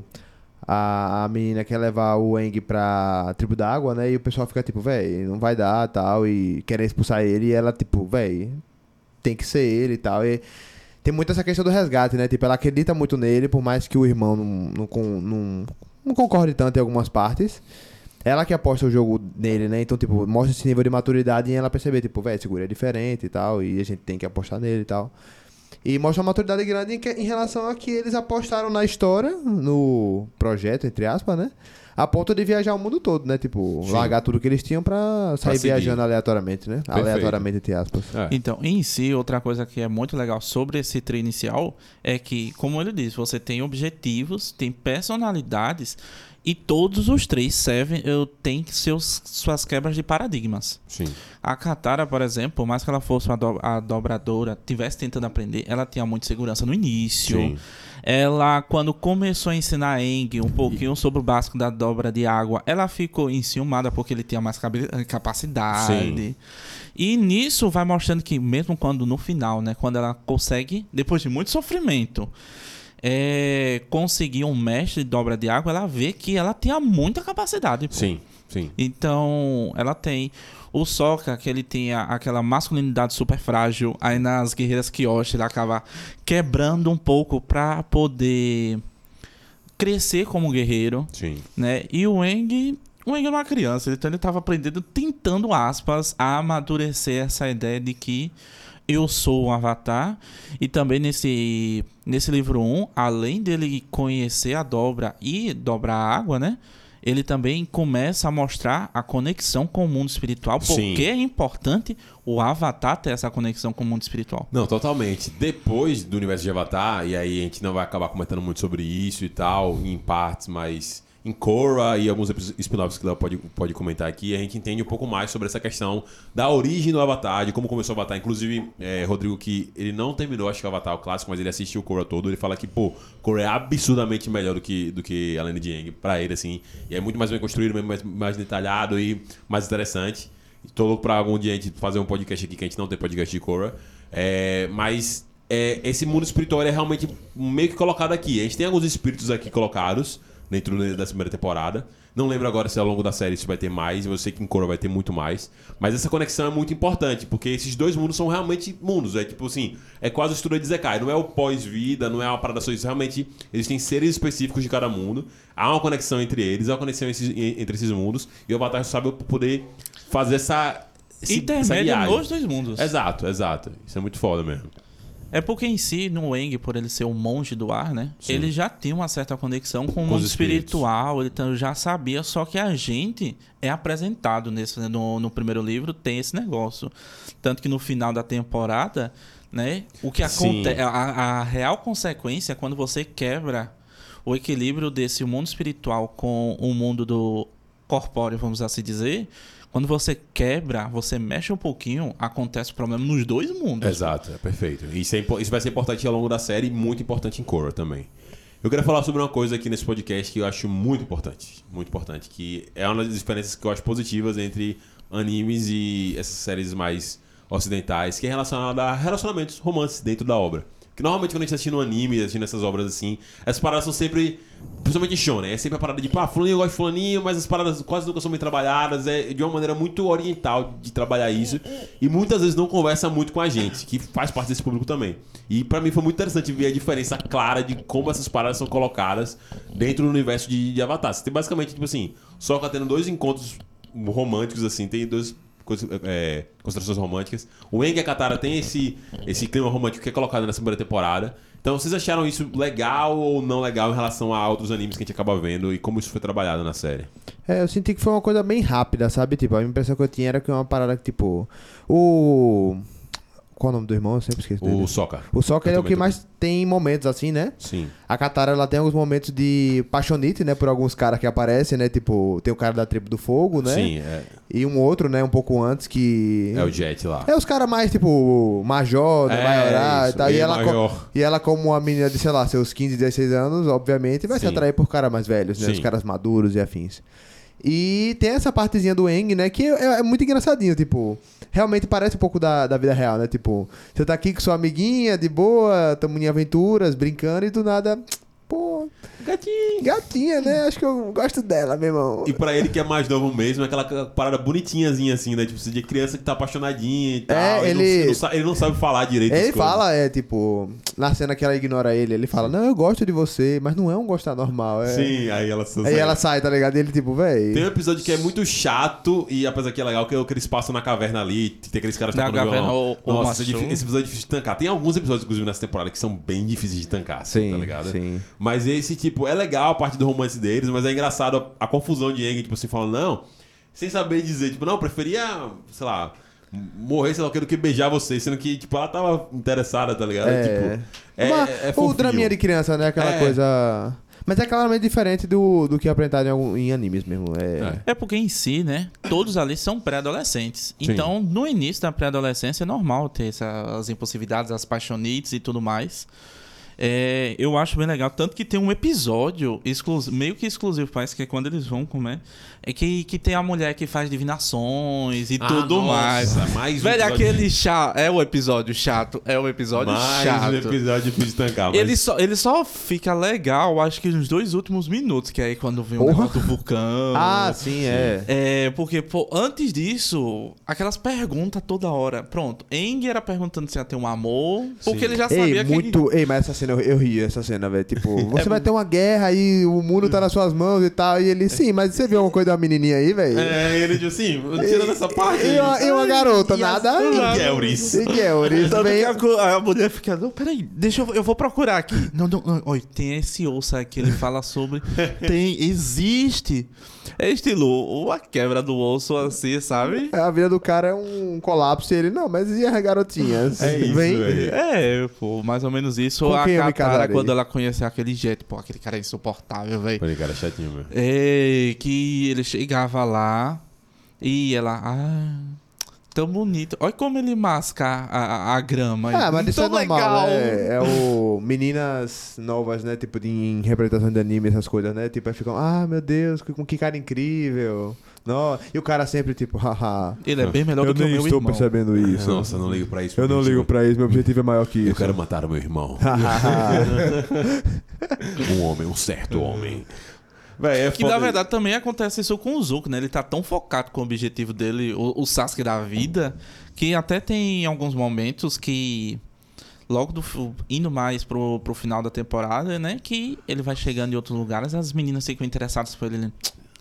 a, a menina quer levar o Eng pra tribo da água, né? E o pessoal fica tipo, véi, não vai dar tal, e querem expulsar ele, e ela, tipo, véi, tem que ser ele e tal. E tem muito essa questão do resgate, né? Tipo, ela acredita muito nele, por mais que o irmão não, não, não, não concorde tanto em algumas partes. Ela que aposta o jogo nele, né? Então, tipo, mostra esse nível de maturidade em ela perceber, tipo, velho, esse guri é diferente e tal, e a gente tem que apostar nele e tal. E mostra uma maturidade grande em, que- em relação a que eles apostaram na história, no projeto, entre aspas, né? A ponto de viajar o mundo todo, né? Tipo, Sim. largar tudo que eles tinham pra sair seguir. viajando aleatoriamente, né? Perfeito. Aleatoriamente, entre aspas. É. Então, em si, outra coisa que é muito legal sobre esse trio inicial é que, como ele disse, você tem objetivos, tem personalidades e todos os três servem, eu tenho seus, suas quebras de paradigmas. Sim. A Katara, por exemplo, por mais que ela fosse uma do- a dobradora, tivesse tentando aprender, ela tinha muita segurança no início. Sim. Ela, quando começou a ensinar a Aang um pouquinho sobre o básico da dobra de água, ela ficou enciumada porque ele tinha mais cabi- capacidade. Sim. E nisso vai mostrando que, mesmo quando no final, né, quando ela consegue, depois de muito sofrimento, é, conseguir um mestre de dobra de água, ela vê que ela tinha muita capacidade. pô. Sim. Sim. Então, ela tem o Sokka, que ele tem a- aquela masculinidade super frágil. Aí nas Guerreiras Kyoshi ele acaba quebrando um pouco pra poder crescer como guerreiro, Sim. né? E o Eng, o Eng era uma criança, então ele tava aprendendo, tentando aspas, a amadurecer essa ideia de que eu sou um avatar. E também nesse, nesse livro 1, além dele conhecer a dobra e dobrar a água, né? Ele também começa a mostrar a conexão com o mundo espiritual, Sim. porque é importante o avatar ter essa conexão com o mundo espiritual. Não, totalmente. Depois do universo de Avatar, e aí a gente não vai acabar comentando muito sobre isso e tal, em partes, mas em Korra e alguns spin-offs que o Léo pode, pode comentar aqui, a gente entende um pouco mais sobre essa questão da origem do Avatar, de como começou o Avatar. Inclusive, é, Rodrigo, que ele não terminou, acho que o Avatar, o clássico, mas ele assistiu o Korra todo, ele fala que, pô, Korra é absurdamente melhor do que, do que a Lenda de Aang, pra ele, assim. E é muito mais bem construído, mais, mais detalhado e mais interessante. Tô louco pra algum dia a gente fazer um podcast aqui que a gente não tem podcast de Korra. É, mas é, esse mundo espiritual é realmente meio que colocado aqui. A gente tem alguns espíritos aqui colocados dentro dessa primeira temporada. Não lembro agora se ao longo da série isso vai ter mais. Eu sei que em Korra vai ter muito mais. Mas essa conexão é muito importante, porque esses dois mundos são realmente mundos. É tipo assim, é quase a estrutura de Zekai. Não é o pós-vida, não é uma parada só isso. Realmente, eles têm seres específicos de cada mundo. Há uma conexão entre eles, há uma conexão entre esses mundos. E o Avatar sabe poder fazer essa... viagem. nos dois mundos. Exato, exato. Isso é muito foda mesmo. É porque em si, no Eng, por ele ser um monge do ar, né? Sim. Ele já tinha uma certa conexão com o os mundo espiritual, ele então já sabia, só que a gente é apresentado nesse, no, no primeiro livro, tem esse negócio. Tanto que no final da temporada, né? O que acontece. A, a real consequência é quando você quebra o equilíbrio desse mundo espiritual com o mundo do corpóreo, vamos assim dizer. Quando você quebra, você mexe um pouquinho, acontece o problema nos dois mundos. Exato, é perfeito. Isso, é isso vai ser importante ao longo da série e muito importante em Korra também. Eu quero falar sobre uma coisa aqui nesse podcast que eu acho muito importante. Muito importante. Que é uma das diferenças que eu acho positivas entre animes e essas séries mais ocidentais, que é relacionada a relacionamentos, romances dentro da obra. Que normalmente quando a gente tá assistindo um anime, assistindo essas obras assim, essas paradas são sempre. Principalmente em shonen, é sempre a parada de, pá, fulaninho gosta de fulaninho, mas as paradas quase nunca são bem trabalhadas, é de uma maneira muito oriental de trabalhar isso, e muitas vezes não conversa muito com a gente, que faz parte desse público também. E pra mim foi muito interessante ver a diferença clara de como essas paradas são colocadas dentro do universo de, de Avatar. Você tem basicamente, tipo assim, Sokka tendo dois encontros românticos, assim, tem dois é, considerações românticas. O Eng e a Katara tem esse, esse clima romântico que é colocado nessa primeira temporada. Então, vocês acharam isso legal ou não legal em relação a outros animes que a gente acaba vendo e como isso foi trabalhado na série? É, eu senti que foi uma coisa bem rápida, sabe? Tipo, a impressão que eu tinha era que uma parada que, tipo. O. Qual é o nome do irmão? Eu sempre esqueço dele. O Sokka. O ele é o que mais tem momentos assim, né? Sim. A Katara, ela tem alguns momentos de paixonite, né? Por alguns caras que aparecem, né? Tipo, tem o cara da tribo do fogo, né? Sim, é, E um outro, né? Um pouco antes que... é o Jet lá. É os caras mais, tipo, major, né? É, maiorar e isso, tal. E ela, maior. e ela, como uma menina de, sei lá, seus 15, 16 anos, obviamente, vai se Sim. atrair por caras mais velhos, né? Sim. Os caras maduros e afins. E tem essa partezinha do Eng, né? Que é, é muito engraçadinho, tipo... Realmente parece um pouco da, da vida real, né? Tipo, você tá aqui com sua amiguinha, de boa, tamo em aventuras, brincando e do nada... Pô, Gatinho! Gatinha, né? Acho que eu gosto dela, meu irmão. E pra ele que é mais novo mesmo, é aquela parada bonitinhazinha assim, né? Tipo, você de criança que tá apaixonadinha e tal. É, e não- ele- não ele não sabe falar direito. Ele coisas. fala, é, tipo, na cena que ela ignora ele, ele fala, não, eu gosto de você, mas não é um gostar normal. É... Sim, aí ela se Aí ela sai, tá ligado? E ele, tipo, véi. Tem um episódio que é muito chato, e apesar que é legal, que é o que eles passam na caverna ali, tem aqueles caras Na tocando caverna, violão. o- o Nossa, esse difí- esse episódio é difícil de tancar. Tem alguns episódios, inclusive, nessa temporada que são bem difíceis de tancar, assim, Sim, tá ligado? sim. Mas esse, tipo, é legal a parte do romance deles, mas é engraçado a, a confusão de Aang, tipo assim, falando, não, sem saber dizer, tipo, não, preferia, sei lá, morrer, sei lá o que, do que beijar você, sendo que, tipo, ela tava interessada, tá ligado? É. Tipo, é, Uma- é o fofinho. draminha de criança, né? Aquela É. coisa. Mas é claramente diferente do, do que é apresentado em, algum- em animes mesmo. É. É porque em si, né? Todos ali são pré-adolescentes. Então, no início da pré-adolescência é normal ter essas impulsividades, as paixonites e tudo mais. É, eu acho bem legal. Tanto que tem um episódio meio que exclusivo, parece que é quando eles vão comer. É que, que tem a mulher que faz divinações e Ah, tudo nossa, mais. mais um Velho, aquele chato. É o episódio chato. É o episódio Mais chato. um episódio difícil de tancar, mas... Ele só, ele só fica legal, acho que nos dois últimos minutos, que é aí quando vem o Porra. negócio do vulcão. Ah, sim, é. É, porque, pô, antes disso, aquelas perguntas toda hora. Pronto, Eng era perguntando se ia ter um amor, porque Sim. ele já sabia Ei, que. muito. Ei, mas essa cena eu, eu ri, essa cena, velho. Tipo, você É vai ter uma guerra e o mundo tá nas suas mãos e tal. E ele, sim, mas você viu alguma coisa da menininha aí, velho? É, ele disse assim, tirando essa parte... E uma, e uma garota, E nada. as-. E bem- que a, a mulher fica, não, peraí, deixa eu, eu vou procurar aqui. Não, não, não, olha, tem esse osso aqui, ele fala sobre. Tem, existe. É estilo uma quebra do osso assim, sabe? A vida do cara é um colapso e ele, não, mas e as garotinhas? É isso, Vem. velho. É, pô, mais ou menos isso. Com a quem eu me Katara, casarei? quando ela conheceu aquele jeito, pô, aquele cara é insuportável, velho. Falei, cara, chatinho, meu. É, que ele chegava lá e ela, ah, tão bonito. Olha como ele masca a, a, a grama. Ah, mas isso é Tão normal, legal. né? É o meninas novas, né? Tipo, de, em representação de anime, essas coisas, né? Tipo, aí ficam, ah, meu Deus, que, que cara incrível. Não. E o cara sempre, tipo, haha. Ele é bem melhor Eu do que o nem meu estou irmão. percebendo isso. Nossa, eu não ligo pra isso. Eu não ligo pra isso, meu objetivo é maior que isso. Eu quero matar o meu irmão. um homem, um certo homem. Véi, é Que na verdade também acontece isso com o Zuko, né? Ele tá tão focado com o objetivo dele, o, o Sasuke da vida, que até tem alguns momentos que. Logo do, indo mais pro, pro final da temporada, né? Que ele vai chegando em outros lugares, as meninas ficam interessadas por ele.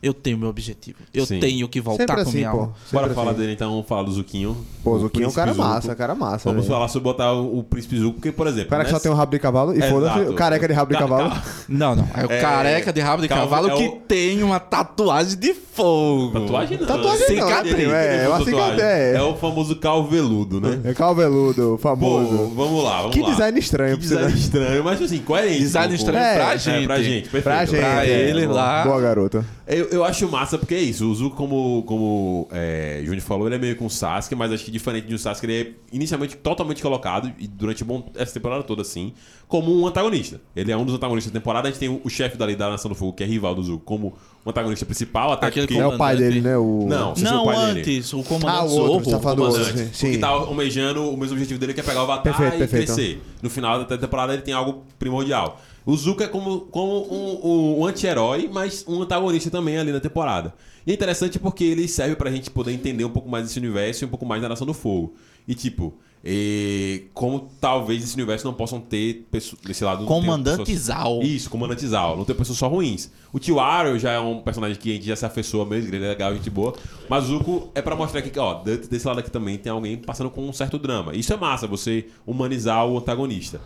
Né? Eu tenho meu objetivo. Eu Sim. tenho que voltar Sempre com assim, minha pô. alma. Bora Sempre falar assim. dele então, falar do Zuquinho. Pô, o Zuquinho é um cara Zuko. massa, cara massa. Vamos velho. falar sobre botar o, o Príncipe Zuko, porque, por exemplo. O cara que só nessa- tem um rabo de cavalo e foda-se, careca de rabo de Ca- cavalo. ca- Não, não. É o É, careca de rabo de calvo- cavalo é que o- tem uma tatuagem de fogo. Tatuagem não. Tatuagem não, Cicatriz, né? É, ele uma tatuagem. cicatriz, é. É o famoso calveludo, né? É calveludo, Pô, famoso. vamos lá, vamos que lá. design estranho, Que pra você design estranho, mas assim, coerente. Design pô. estranho É, pra É, gente. pra gente, perfeito. Pra gente, Pra é, ele lá. Boa garota. Eu, eu acho massa porque é isso. O Zuko, como, como é, Júnior falou, ele é meio com o Sasuke, mas acho que diferente de um Sasuke, ele é inicialmente totalmente colocado, e durante bom, essa temporada toda assim, como um antagonista. Ele é um dos antagonistas da temporada. A gente tem o, o chefe dali da Nação do Fogo, que é rival do Zuko, como um antagonista principal, até Aquele porque... É o pai dele, né? O... Não, você é o Não, pai dele. antes, o comandante Ah, o outro, Zorro. tá outro. comandante. sim. O que tá almejando, o mesmo objetivo dele que é pegar o Avatar Perfeito, e perfeito. crescer. No final da temporada ele tem algo primordial. O Zuko é como, como um, um- anti-herói, mas um antagonista também ali na temporada. E é interessante porque ele serve pra gente poder entender um pouco mais desse universo e um pouco mais da Nação do Fogo. E tipo, e como talvez esse universo não possam ter pesso- desse lado... Comandante pessoas- Zal. Isso, Comandante Zal. Não tem pessoas só ruins. O Tio já é um personagem que a gente já se afeiçoa mesmo, ele é legal, gente boa. Mas o Zuko é pra mostrar que, ó, de- desse lado aqui também tem alguém passando com um certo drama. Isso é massa, você humanizar o antagonista.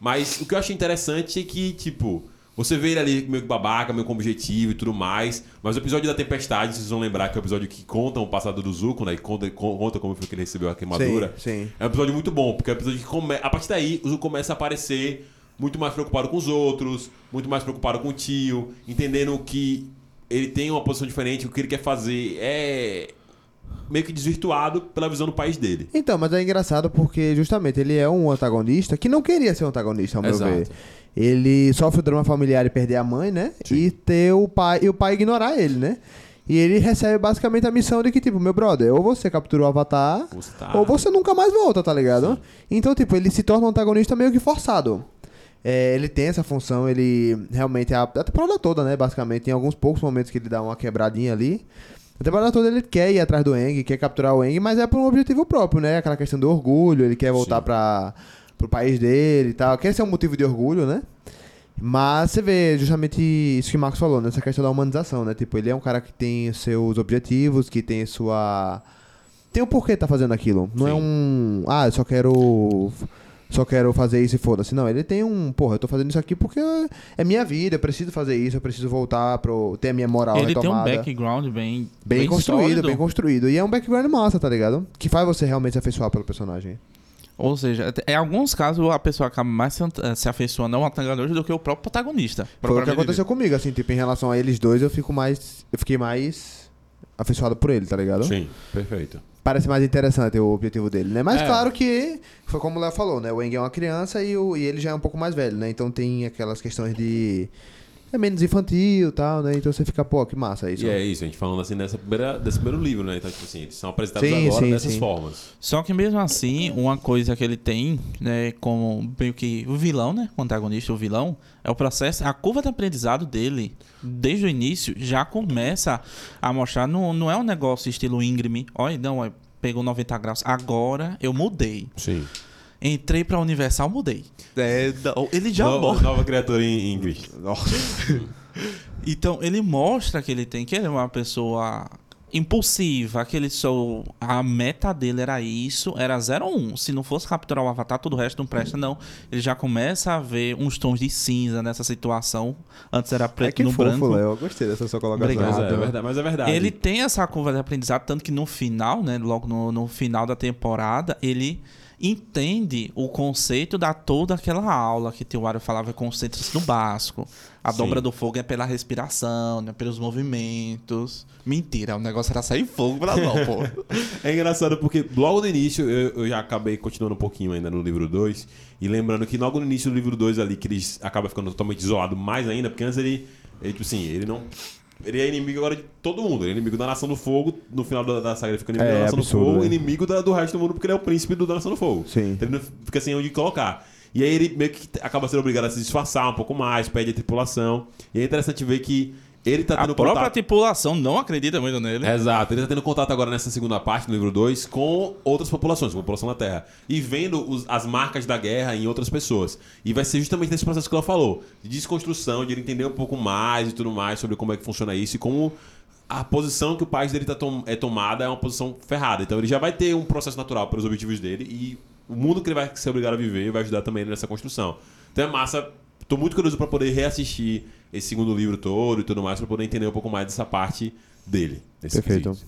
Mas o que eu achei interessante é que, tipo, você vê ele ali meio que babaca, meio com objetivo e tudo mais. Mas o episódio da Tempestade, vocês vão lembrar que é o episódio que conta o passado do Zuko, né? E conta, conta como foi que ele recebeu a queimadura. Sim, sim. É um episódio muito bom, porque é um episódio que come... a partir daí o Zuko começa a aparecer muito mais preocupado com os outros, muito mais preocupado com o tio, entendendo que ele tem uma posição diferente, o que ele quer fazer é meio que desvirtuado pela visão do país dele. Então, mas é engraçado porque justamente ele é um antagonista que não queria ser um antagonista, ao meu Exato. ver. Ele sofre o drama familiar e perder a mãe, né? Sim. E ter o pai e o pai ignorar ele, né? E ele recebe basicamente a missão de que, tipo, meu brother, ou você captura o avatar, Você tá- ou você nunca mais volta, tá ligado? Então, tipo, ele se torna um antagonista meio que forçado. É, ele tem essa função, ele realmente. A, a temporada toda, né? Basicamente, tem alguns poucos momentos que ele dá uma quebradinha ali. A temporada toda ele quer ir atrás do Eng, quer capturar o Eng, mas é por um objetivo próprio, né? Aquela questão do orgulho, ele quer voltar para pro país dele e tal. Quer ser um motivo de orgulho, né? Mas você vê justamente isso que o Marcos falou, nessa questão da humanização, né? Tipo, ele é um cara que tem seus objetivos, que tem sua. Tem o porquê tá fazendo aquilo. Não é Sim. um. Ah, eu só quero. Só quero fazer isso e foda-se. Não, ele tem um. Porra, eu tô fazendo isso aqui porque é minha vida, eu preciso fazer isso, eu preciso voltar pro. ter a minha moral Ele tem um retomada. background bem, Bem, construído, sólido. bem construído. E é um background massa, tá ligado? Que faz você realmente se afeiçoar pelo personagem. Ou seja, em alguns casos a pessoa acaba mais se, afeiçoando ao antagonista do que o próprio protagonista. Foi o que aconteceu comigo, assim, tipo, em relação a eles dois, eu fico mais. Eu fiquei mais afeiçoado por ele, tá ligado? Sim, perfeito. Parece mais interessante o objetivo dele, né? Mas É. claro que foi como o Léo falou, né? O Eng é uma criança e, o, e ele já é um pouco mais velho, né? Então tem aquelas questões de. É menos infantil e tal, né? Então você fica, pô, que massa isso. E é isso, a gente falando assim nessa primeira, desse primeiro livro, né? Então, tipo assim, eles são apresentados Sim, agora sim, dessas sim. formas. Só que mesmo assim, uma coisa que ele tem, né, como meio que o vilão, né, o antagonista, o vilão, é o processo, a curva de aprendizado dele, desde o início, já começa a mostrar, não, não é um negócio estilo íngreme, olha, não, é, pegou 90 graus, agora eu mudei. Sim. Entrei pra Universal, mudei. É, não, ele já nova, mostra. nova criatura em inglês. Então, ele mostra que ele tem que ele é uma pessoa impulsiva, que ele só a meta dele era isso, era 01. Se não fosse capturar o avatar, todo o resto não presta não. Ele já começa a ver uns tons de cinza nessa situação. Antes era É preto que no fofo, branco. Léo. Eu gostei dessa sua colocação. Obrigado. Mas é, é verdade, mas é verdade. Ele tem essa curva de aprendizado, tanto que no final, né, logo no, no final da temporada, ele entende o conceito da toda aquela aula que Wario falava, concentra-se no básico. A Sim. dobra do fogo é pela respiração, né, pelos movimentos. Mentira, o negócio era sair fogo pra não, pô. É engraçado porque logo no início eu, eu já acabei continuando um pouquinho ainda no livro 2. E lembrando que logo no início do livro 2 ali, que ele acaba ficando totalmente isolado mais ainda, porque antes ele, ele tipo assim, ele não. Ele é inimigo agora de todo mundo. Ele é inimigo da Nação do Fogo. No final da, da saga ele fica inimigo É, da Nação absurdo, do Fogo, né? inimigo da- do resto do mundo, porque ele é o príncipe do, da Nação do Fogo. Sim. Então ele não fica sem onde colocar. E aí ele meio que acaba sendo obrigado a se disfarçar um pouco mais, pede a tripulação. E é interessante ver que ele tá A tendo própria contato. tripulação não acredita muito nele. Exato, ele tá tendo contato agora nessa segunda parte, no livro 2, com outras populações, com a população da Terra. E vendo os- as marcas da guerra em outras pessoas. E vai ser justamente nesse processo que ela falou, de desconstrução, de ele entender um pouco mais e tudo mais sobre como é que funciona isso e como a posição que o país dele tá tom- é tomada é uma posição ferrada. Então ele já vai ter um processo natural para os objetivos dele e o mundo que ele vai ser obrigado a viver vai ajudar também nessa construção. Então é massa. Tô muito curioso para poder reassistir esse segundo livro todo e tudo mais, para poder entender um pouco mais dessa parte dele. Perfeito. quesito.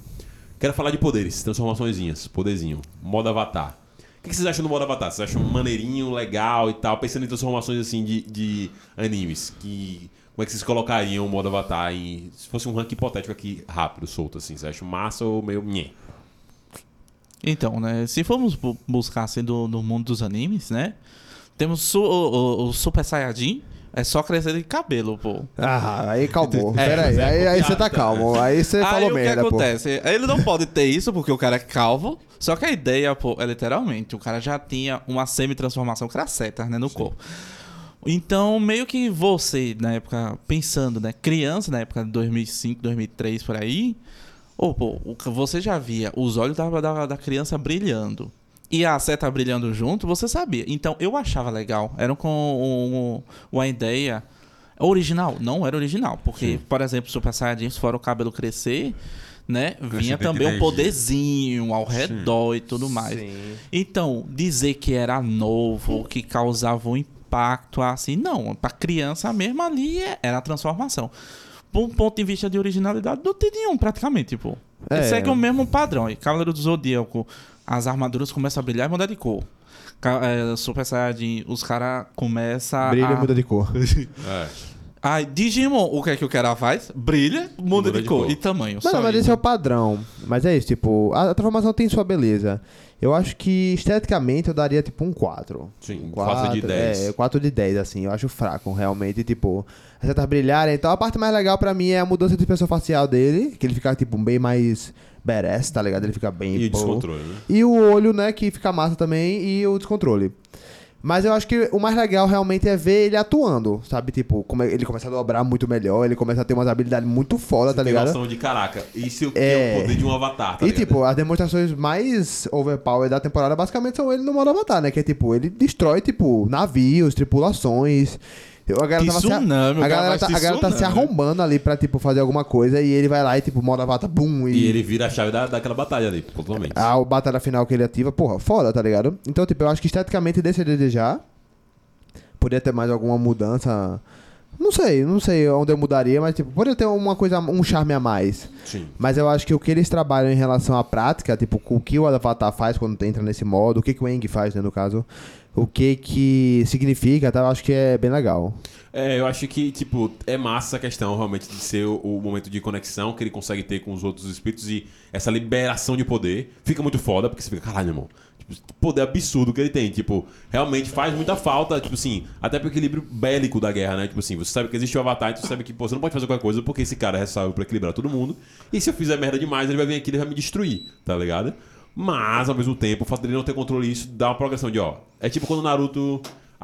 Quero falar de poderes, transformaçõezinhas, poderzinho, modo avatar. O que vocês acham do modo avatar? Vocês acham maneirinho, legal e tal? Pensando em transformações assim de, de animes, que como é que vocês colocariam o modo avatar em, se fosse um rank hipotético aqui rápido, solto assim? Vocês acham massa ou meio nhé? Então, né? Se formos bu- buscar assim do, do mundo dos animes, né? Temos su- o, o- o Super Saiyajin, é só crescer de cabelo, pô. Ah, aí calmou. É, Pera aí, é aí, aí você tá calmo. Aí você Aí falou o que merda, pô. acontece? Ele não pode ter isso porque o cara é calvo. Só que a ideia, pô, é literalmente, o cara já tinha uma semi-transformação craceta, né, no corpo. Então, meio que você, na época, pensando, né, criança, na época de 2005, 2003, por aí, ô, pô, você já via os olhos da, da, da criança brilhando. E a seta brilhando junto, você sabia. Então, eu achava legal. Era com um- uma ideia original. Não era original. Porque, por exemplo, Super Saiyajin, fora o cabelo crescer, né? Vinha também um poderzinho ao redor e tudo mais. Sim. Então, dizer que era novo, que causava um impacto assim, não. Pra criança mesmo ali é- era a transformação. Por um ponto de vista de originalidade, não tem nenhum praticamente, pô. Ele É. segue o mesmo padrão. E Cavaleiro do Zodíaco, as armaduras começam a brilhar e mudar de cor. É, Super Saiyajin, os caras começam Brilha a... e muda de cor. É. Ai, Digimon, o que é que o cara faz? Brilha, muda, de, cor. E tamanho. Mas, só não, mas isso. esse é o padrão. Mas é isso, tipo, a, a transformação tem sua beleza. Eu acho que esteticamente eu daria tipo um 4. Sim, um quatro de 10. É, 4 de 10, assim. Eu acho fraco, realmente. Tipo, as setas brilharem. Então a parte mais legal pra mim é a mudança de expressão facial dele. Que ele fica, tipo, bem mais badass, tá ligado? Ele fica bem. E o pô. descontrole, né? E o olho, né, que fica massa também. E o descontrole. Mas eu acho que o mais legal realmente é ver ele atuando, sabe? Tipo, como ele começa a dobrar muito melhor, ele começa a ter umas habilidades muito foda, tá Tem ligado? noção de caraca. Isso é, É. o poder de um avatar, tá e ligado? tipo, as demonstrações mais overpower da temporada basicamente são ele no modo avatar, né? Que é tipo, ele destrói, tipo, navios, tripulações. A galera, tava se, a, tsunami, o a cara galera, tá, se a galera tá se arrombando ali pra, tipo, fazer alguma coisa e ele vai lá e, tipo, modo avatar, bum, E ele vira a chave da, daquela batalha ali, totalmente. a batalha final que ele ativa, porra, foda, tá ligado? Então, tipo, eu acho que esteticamente deixa a desejar. Poderia ter mais alguma mudança. Não sei, não sei onde eu mudaria, mas, tipo, poderia ter uma coisa, um charme a mais. Sim. Mas eu acho que o que eles trabalham em relação à prática, tipo, o que o Avatar faz quando entra nesse modo, o que, que o Eng faz, né, no caso, o que que significa, tá? Eu acho que é bem legal. É, eu acho que, tipo, é massa a questão realmente de ser o, o momento de conexão que ele consegue ter com os outros espíritos e essa liberação de poder. Fica muito foda, porque você fica, caralho, irmão. Tipo, poder absurdo que ele tem. Tipo, realmente faz muita falta, tipo assim, até pro equilíbrio bélico da guerra, né? Tipo assim, você sabe que existe o Avatar, então você sabe que, pô, você não pode fazer qualquer coisa porque esse cara é ressalvo pra equilibrar todo mundo. E se eu fizer merda demais, ele vai vir aqui e vai me destruir, tá ligado? Mas, ao mesmo tempo, o fato dele não ter controle disso dá uma progressão de, ó. É tipo quando o Naruto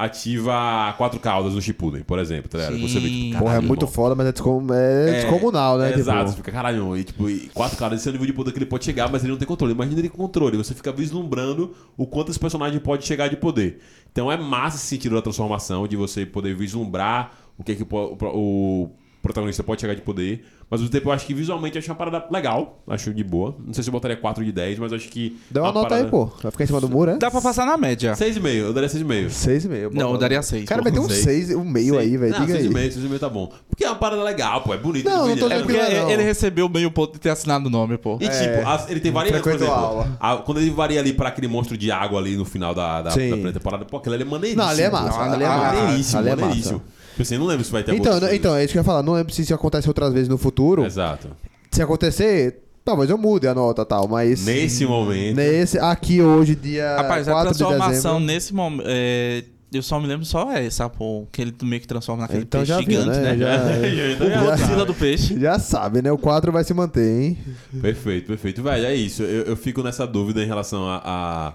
ativa quatro caudas no Shippuden, por exemplo, tá ligado? Você vê, tipo. Porra, é muito irmão. foda, mas é, descom é descomunal, né? É, tipo, Exato, você fica, caralho, e, tipo, e quatro caras, esse é o nível de poder que ele pode chegar, mas ele não tem controle. Imagina ele com controle, você fica vislumbrando o quanto esse personagem pode chegar de poder. Então é massa esse sentido da transformação, de você poder vislumbrar o que, que o, po- o protagonista pode chegar de poder. Mas ao mesmo tempo eu acho que visualmente eu achei uma parada legal, acho de boa. Não sei se eu botaria 4 de 10, mas eu acho que. Dá uma nota parada... aí, pô. Vai ficar em cima do muro, é? Dá pra passar na média. 6,5, eu daria 6,5. 6,5. Não, eu daria seis. Cara, vai ter um Seis. 6, um meio aí, velho. Não, Diga aí. 6,5, 6,5 tá bom. Porque é uma parada legal, pô, é bonito. Não, não tô? É porque não. ele recebeu meio ponto de ter assinado o nome, pô. E É, tipo, ele tem variantes, por exemplo. aula. a- quando ele varia ali pra aquele monstro de água ali no final da, da, da Sim. primeira temporada, pô, aquele ali é maneiríssimo. Não, ali é massa, pô. ali é massa, maneiríssimo, ali é maneiríssimo. Tipo assim, não lembro se vai ter Então, então, é isso que eu ia falar. Não lembro se isso acontece outras vezes no futuro. Exato. Se acontecer, talvez eu mude a nota e tal, mas... Nesse momento. Nesse, aqui hoje, dia Rapaz, a 4 de transformação nesse momento. é, eu só me lembro só essa, pô. Que ele meio que transforma naquele Então peixe já viu, gigante, né? né? Já- Então O já Godzilla sabe. do peixe. Já sabe, né? O 4 vai se manter, hein? Perfeito, perfeito. Velho, é isso. Eu, eu fico nessa dúvida em relação a, a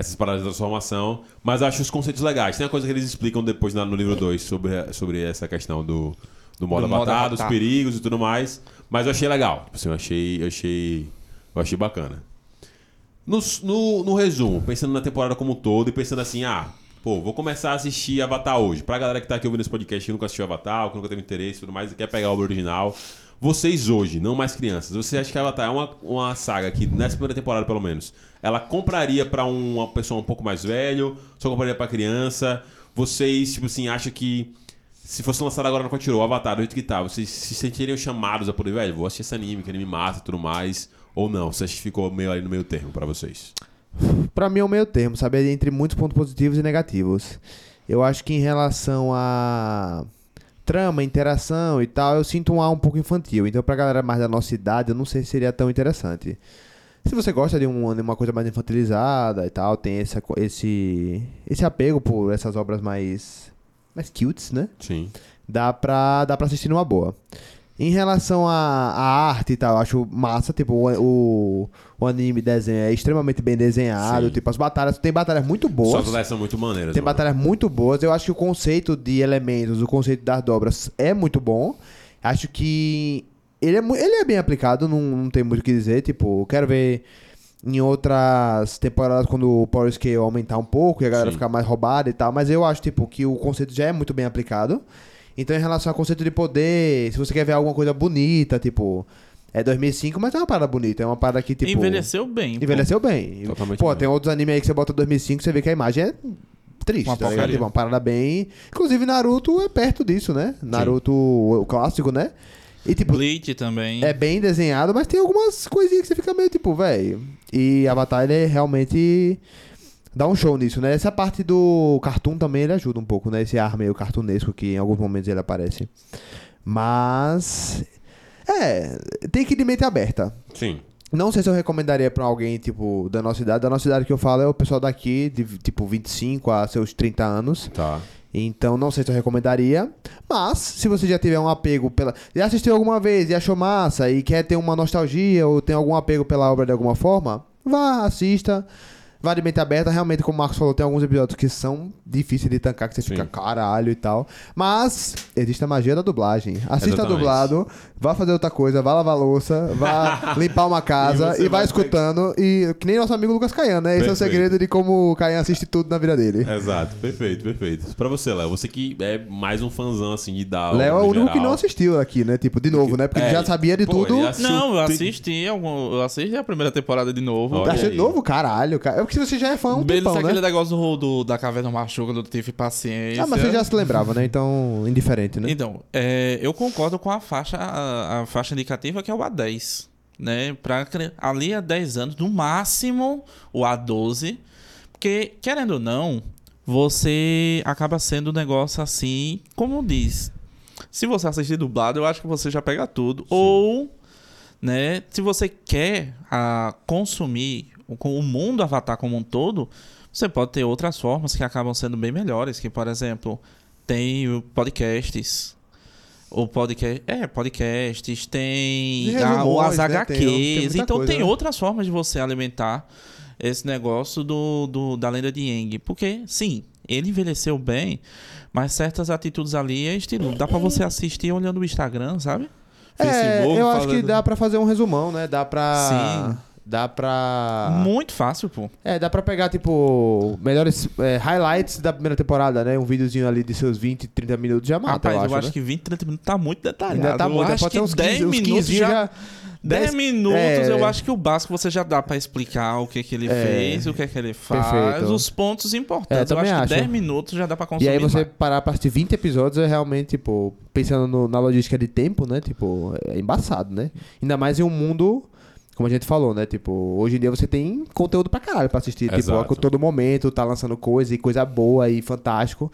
essas paradas de transformação, mas acho os conceitos legais. Tem uma coisa que eles explicam depois na- no livro 2 sobre, sobre essa questão do, do modo Do modo avatar, dos perigos e tudo mais. Mas eu achei legal. Tipo assim, eu achei, eu achei, eu achei bacana. No, no, no resumo, pensando na temporada como um todo e pensando assim, ah, pô, vou começar a assistir Avatar hoje. Pra galera que tá aqui ouvindo esse podcast que nunca assistiu Avatar, que nunca teve interesse e tudo mais, e quer pegar a obra original. Vocês hoje, não mais crianças, você acha que Avatar é uma, uma saga que, nessa primeira temporada pelo menos, ela compraria pra uma pessoa um pouco mais velho, só compraria pra criança? Vocês, tipo assim, acham que se fosse lançado agora no Crunchyroll, Avatar, do jeito que tá, vocês se sentiriam chamados a poder, velho, vou assistir esse anime, que anime massa e tudo mais, ou não? Você ficou meio ali no meio termo pra vocês? Pra mim é o meio termo, sabe? É Entre muitos pontos positivos e negativos. Eu acho que em relação a trama, interação e tal, eu sinto um ar um pouco infantil. Então, pra galera mais da nossa idade, eu não sei se seria tão interessante. Se você gosta de um- de uma coisa mais infantilizada e tal, tem essa, esse, esse apego por essas obras mais, mais cutes, né? Sim. dá pra, dá pra assistir numa boa. Em relação à, arte e tal, eu acho massa, tipo, o, o, o anime desenho é extremamente bem desenhado, Sim. tipo, as batalhas, tem batalhas muito boas, batalhas são muito maneiras. tem mano. batalhas muito boas, eu acho que o conceito de elementos, o conceito das dobras é muito bom, acho que ele é, ele é bem aplicado, não, não tem muito o que dizer, tipo, eu quero ver em outras temporadas quando o Power Scale aumentar um pouco e a galera Sim. ficar mais roubada e tal, mas eu acho, tipo, que o conceito já é muito bem aplicado. Então, em relação ao conceito de poder, se você quer ver alguma coisa bonita, tipo, é 2005, mas é uma parada bonita, é uma parada que, tipo... Envelheceu bem. pô. Envelheceu bem. Totalmente Pô, bem. tem outros animes aí que você bota 2005, você vê que a imagem é triste, Uma tá. Tipo, uma parada bem... Inclusive, Naruto é perto disso, né? Naruto, o clássico, né? E, tipo, Bleach também. é bem desenhado, mas tem algumas coisinhas que você fica meio tipo, velho. E Avatar, ele realmente dá um show nisso, né? Essa parte do cartoon também ele ajuda um pouco, né? Esse ar meio cartunesco que em alguns momentos ele aparece. Mas. É, tem que ir de mente aberta. Sim. Não sei se eu recomendaria pra alguém, tipo, da nossa idade. Da nossa idade que eu falo é o pessoal daqui, de tipo 25 a seus 30 anos. Tá. Então não sei se eu recomendaria. Mas, se você já tiver um apego pela. Já assistiu alguma vez e achou massa e quer ter uma nostalgia ou tem algum apego pela obra de alguma forma, vá, assista. Vai de mente aberta, realmente, como o Marcos falou, tem alguns episódios que são difíceis de tancar, que você Sim. fica caralho e tal. Mas existe a magia da dublagem. Assista Exatamente. dublado, vá fazer outra coisa, vá lavar louça, vá limpar uma E casa você e, vai vai escutando. E que nem nosso amigo Lucas Caian, né? Esse é o Perfeito. segredo de como o Caian assiste tudo na vida dele. Exato, perfeito, perfeito. Pra você, Léo, você que é mais um fãzão assim de dar. Léo é o único que não assistiu aqui, né? Tipo, de novo, né? Porque ele É, já sabia de pô, tudo. Não, eu assisti, algum, eu assisti a primeira temporada de novo. Achei aí. novo, caralho, cara. É porque você já é fã, há um Beleza, tempão, né? aquele negócio do, do- da caverna machuca, do Tive Paciência. Ah, mas você já se lembrava, né? Então, indiferente, né? Então, é, eu concordo com a faixa, a, a faixa indicativa que é o A10. Né? Pra, ali há 10 anos, no máximo o A12. Porque, querendo ou não, você acaba sendo um negócio assim, como diz. Se você assistir dublado, eu acho que você já pega tudo. Ou, né, se você quer ah, consumir com o mundo Avatar como um todo, você pode ter outras formas que acabam sendo bem melhores. Que, por exemplo, tem podcasts. O podcast. É, podcasts, tem a- o- resumões, as né? HQs. Tem- tem então coisa, tem né? outras formas de você alimentar esse negócio do, do- da lenda de Yang. Porque, sim, ele envelheceu bem, mas certas atitudes ali é estilo. Dá pra você assistir olhando o Instagram, sabe? É, eu acho que falando- dá pra fazer um resumão, né? Dá pra. Sim. Dá pra. Muito fácil, pô. É, dá pra pegar, tipo, melhores é, highlights da primeira temporada, né? Um videozinho ali de seus 20, 30 minutos já mata, Rapaz, eu eu acho, acho, né? que 20, 30 minutos tá muito detalhado. Ainda tá eu muito, acho pode que ser uns 10 15, uns minutos 15 já... já... 10 dez- minutos, é. eu acho que o básico você já dá pra explicar o que que ele É. fez, o que que ele faz, Perfeito. os pontos É, importantes. eu também acho que acho. 10 minutos já dá pra E consumir. aí você mais. parar pra assistir 20 episódios é realmente, tipo, pensando no- na logística de tempo, né? Tipo, é embaçado, né? Ainda mais em um mundo, como a gente falou, né? Tipo, hoje em dia você tem conteúdo pra caralho pra assistir. Tipo, Exato. a todo momento tá lançando coisa e coisa boa e fantástico.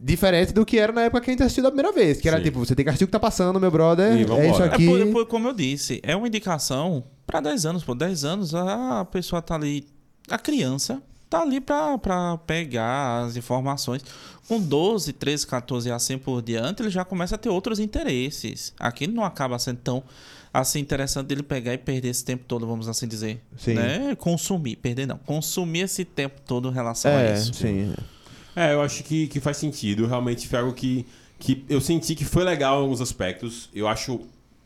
Diferente do que era na época que a gente assistiu da primeira vez. Que era Sim. tipo, você tem que assistir o que tá passando, meu brother. E É isso É É aqui. por, por- como eu disse, é uma indicação pra 10 anos, pô. 10 anos, a pessoa tá ali, a criança tá ali pra, pra pegar as informações. Com 12, 13, 14 e assim por diante, ele já começa a ter outros interesses. Aqui não acaba sendo tão assim interessante dele pegar e perder esse tempo todo, vamos assim dizer. Sim. Né? Consumir, perder não. Consumir esse tempo todo em relação a É, isso. sim. É, eu acho que, que faz sentido. Realmente foi algo que, que eu senti que foi legal em alguns aspectos. Eu acho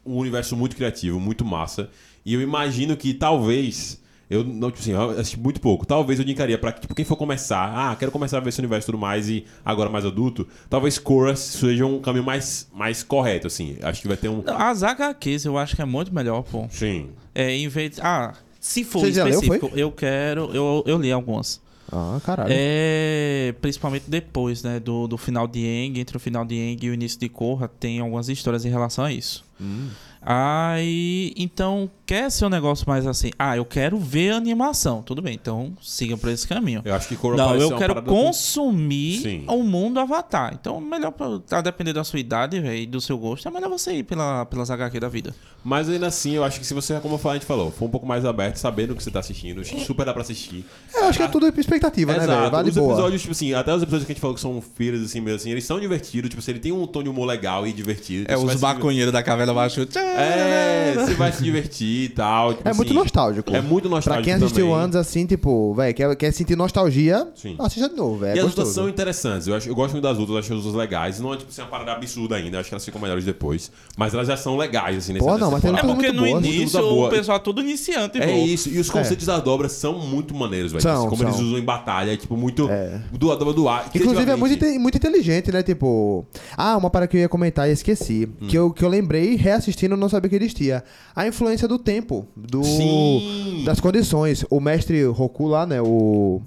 um universo muito criativo, muito massa. E eu imagino que talvez. Eu não, tipo assim, eu assisti muito pouco. Talvez eu indicaria pra tipo, quem for começar. Ah, quero começar a ver esse universo e tudo mais e agora mais adulto. Talvez Korra seja um caminho mais, mais correto, assim. Acho que vai ter um. As HQs eu acho que é muito melhor, pô. Sim. É, em vez de, Ah, se for Você já leu, específico, eu quero. Eu, eu li algumas. Ah, caralho. É, principalmente depois, né, do, do final de Yang, entre o final de Yang e o início de Korra, tem algumas histórias em relação a isso. Hum. Aí, então, quer ser um negócio mais assim, ah, eu quero ver animação, tudo bem, então siga por esse caminho. Eu acho que Korra Não, eu quero com- consumir o mundo Avatar. Então, melhor, pra, a depender da sua idade e do seu gosto, é melhor você ir pela, pelas HQ da vida. Mas ainda assim, eu acho que se você, como a gente falou, for um pouco mais aberto, sabendo o que você tá assistindo, acho que super dá pra assistir. Eu acho que é tudo expectativa, né, velho? Exato. Vale os boa. episódios, tipo assim, até os episódios que a gente falou que são feiras, assim, meio assim, eles são divertidos. Tipo assim, ele tem um tom de humor legal e divertido. É os se maconheiros da caverna baixo. É, você vai se divertir e tal. tipo É muito assim, nostálgico. É muito nostálgico Pra quem assistiu também. antes, assim, tipo, velho, quer, quer sentir nostalgia, Sim. assista de novo, velho. E É as lutas são interessantes. Eu, acho, eu gosto muito das lutas, eu acho as lutas legais. Não é tipo assim, uma parada absurda ainda. eu Acho que elas ficam melhores depois. Mas elas já são legais, assim, nesse Pô, não, mas tem É porque muito no boas. início boa. o pessoal é tudo iniciante, É pô. isso, e os conceitos das dobras são muito maneiros, velho. São, Como são. eles usam em batalha, é tipo muito. É. Do do do ar. Inclusive é muito, muito inteligente, né? Tipo. Ah, uma parada que eu ia comentar e esqueci. Hum. Que, eu, que eu lembrei reassistindo não sabia que existia. A influência do tempo. Do, Sim. Das condições. O mestre Roku lá, né? O.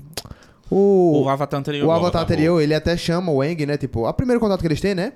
O, O Avatar anterior. o Avatar anterior, ele até chama o Eng, né? Tipo, a primeiro contato que eles têm, né?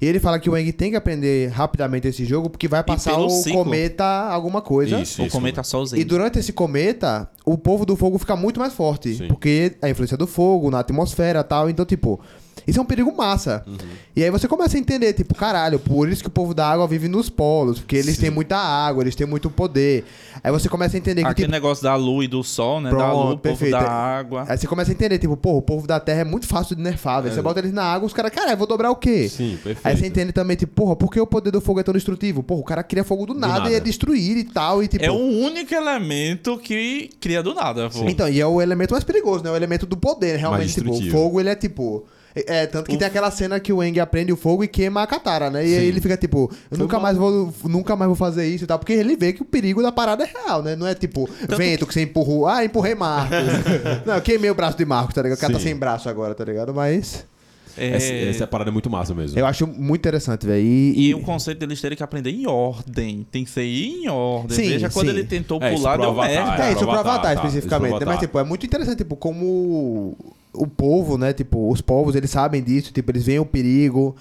E ele fala que o Eng tem que aprender rapidamente esse jogo porque vai passar o ciclo. cometa alguma coisa. Isso, O isso. cometa Solzei. E durante esse cometa, o povo do fogo fica muito mais forte. Sim. Porque a influência do fogo na atmosfera e tal. Então, tipo, Isso é um perigo massa. Uhum. E aí você começa a entender, tipo, caralho, por isso que o povo da água vive nos polos, porque eles Sim. têm muita água, eles têm muito poder. Aí você começa a entender que, Aquele tipo, negócio da lua e do sol, né? da Pronto, lua, o povo perfeito. da água. Aí você começa a entender, tipo, pô, o povo da Terra é muito fácil de nerfar, velho. É. Você bota eles na água, os caras, cara, eu vou dobrar o quê? Sim, perfeito. Aí você entende também, tipo, porra, por que o poder do fogo é tão destrutivo? Porra, o cara cria fogo do nada, nada. e é destruir e tal, e tipo... É o único elemento que cria do nada. pô. Então, e é o elemento mais perigoso, né? O elemento do poder, realmente. Tipo, o fogo, ele é tipo. É, é, tanto que tem aquela cena que o Eng aprende o fogo e queima a Katara, né? E aí Sim. ele fica tipo, eu nunca mais, vou, nunca mais vou fazer isso e tal. Porque ele vê que o perigo da parada é real, né? Não é tipo, vento que... você empurrou. Ah, empurrei Marcos. não, eu queimei o braço de Marcos, tá ligado? O cara tá sem braço agora, tá ligado? Mas. É, Essa, essa parada é muito massa mesmo. Eu acho muito interessante, velho. E, E o conceito deles terem que aprender em ordem. Tem que ser em ordem. Sim, Veja quando sim. ele tentou É, pular, deu Avatar, merda. É, isso pro pro Avatar, Avatar tá, especificamente. pro né? Mas, Avatar. tipo, é muito interessante, tipo, como o povo, né? Tipo, os povos, eles sabem disso, tipo, eles veem o perigo.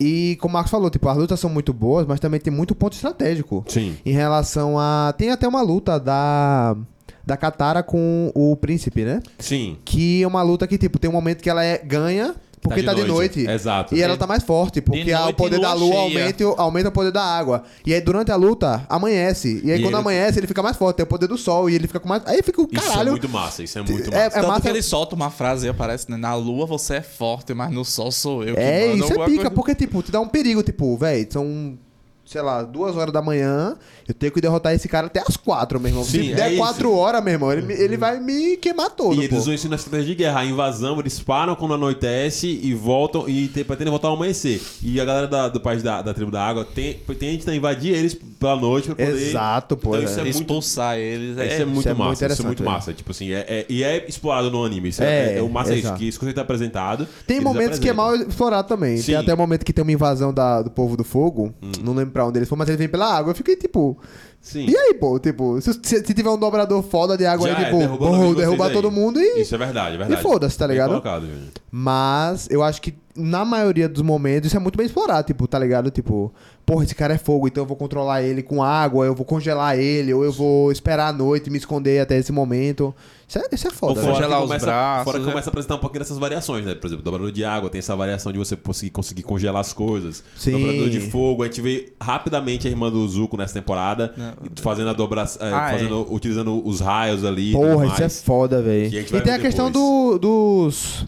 E como o Marcos falou, tipo, as lutas são muito boas, mas também tem muito ponto estratégico. Sim. Em relação a. Tem até uma luta da. Da Katara com o príncipe, né? Sim. Que é uma luta que, tipo, tem um momento que ela é, ganha porque tá de, noite. Exato. E ela tá mais forte, porque a- o noite poder da lua aumenta, aumenta o poder da água. E aí, durante a luta, amanhece. E aí, E quando ele- amanhece, ele fica mais forte. Tem o poder do sol e ele fica com mais. Aí fica o Isso é caralho. muito massa, isso é muito É- massa. é Tanto massa- que ele solta uma frase e aparece, né? Na lua você é forte, mas no sol sou eu. que É, mando isso é pica, coisa. porque, tipo, te dá um perigo, tipo, velho, são, sei lá, duas horas da manhã, eu tenho que derrotar esse cara até as quatro, meu irmão. Sim, Se é der isso. quatro horas, meu irmão, ele, me- ele vai me queimar todo, E eles pô. usam isso na estratégia de guerra. A invasão, eles param quando anoitece e voltam e te- pretendem voltar ao amanhecer. E a galera da- do país da, da tribo da água tem, tenta invadir eles pela noite pra poder. Exato, pô. Então é. isso é muito- Expulsar eles. Isso É, é, muito isso é muito massa, isso é muito massa. Tipo assim, é, é- e é explorado no anime. Isso é, É, é o massa é isso, exato. que isso quando tá apresentado. Tem eles momentos que é apresentam. mal explorado também. Sim. Tem até o momento que tem uma invasão da- do povo do fogo. Hum. Não lembro pra onde eles foram, mas eles vêm pela água. Eu fiquei tipo. Sim. E aí, pô? Tipo, se, se- tiver um dobrador foda de água Já aí, é, tipo, porra, vocês derrubar aí. todo mundo e. Isso é verdade, é verdade. E foda-se, tá ligado? colocado. Mas eu acho que na maioria dos momentos isso é muito bem explorado, tipo, tá ligado? Tipo, porra, esse cara é fogo, então eu vou controlar ele com água, eu vou congelar ele, ou eu vou esperar a noite e me esconder até esse momento. Isso é, isso é Ou foda, fora- velho. Congelar que os começa, braços, Fora que né? começa a apresentar um pouquinho dessas variações, né? Por exemplo, dobrador de água tem essa variação de você conseguir, conseguir congelar as coisas. Sim. Dobrador de fogo, a gente vê rapidamente a irmã do Zuko nessa temporada Não. fazendo a dobração, Ah, é. utilizando os raios ali. e Porra, isso é foda, velho. E vai tem a questão do, dos.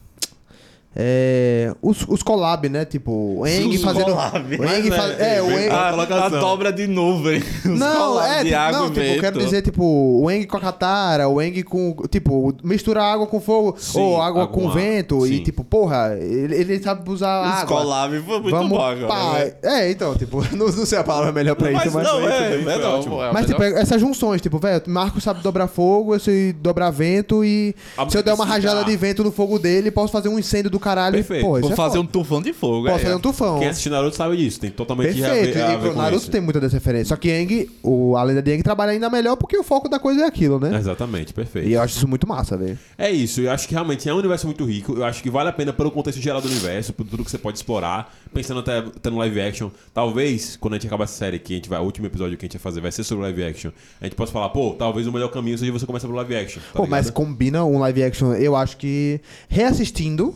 É, os, os collab, né? Tipo, o Eng Os fazendo. collab. O Eng Mas, faz, é, é, o Eng. a, a colocação. dobra de nuvem. Os Não, é, de tipo, água não, e tipo, eu quero dizer, tipo, o Eng com a Katara, o Eng com, tipo, mistura água com fogo, Sim, ou água água com ar. vento, e Sim. tipo, porra, ele, ele sabe usar Os água. collab foi muito Vamos bom agora. pá. né? É, então, tipo, não, não sei a palavra melhor pra Mas isso, mas... não, é, é não, ótimo. pô, é Mas, tipo, essas junções, tipo, velho, Marco sabe dobrar fogo, eu sei dobrar vento e Ah, se eu der uma rajada de vento no fogo dele, posso fazer um incêndio do caralho Perfeito. e, pô, Vou é fazer foda. um tufão de fogo. Posso é. fazer um tufão. Quem assiste Naruto sabe disso, tem totalmente a Perfeito. ver, a E ver com Naruto isso. tem muita dessa referência. Só que Yang, o, a lenda de Yang trabalha ainda melhor porque o foco da coisa é aquilo, né? Exatamente, perfeito. E eu acho isso muito massa, velho. É isso, eu acho que realmente é um universo muito rico. Eu acho que vale a pena pelo contexto geral do universo, por tudo que você pode explorar. Pensando até, até no live action. Talvez, quando a gente acabar essa série que a gente vai, o último episódio que a gente vai fazer vai ser sobre live action. A gente possa falar, pô, talvez o melhor caminho seja você começar pelo live action. tá Pô, mas combina um live action, eu acho que reassistindo,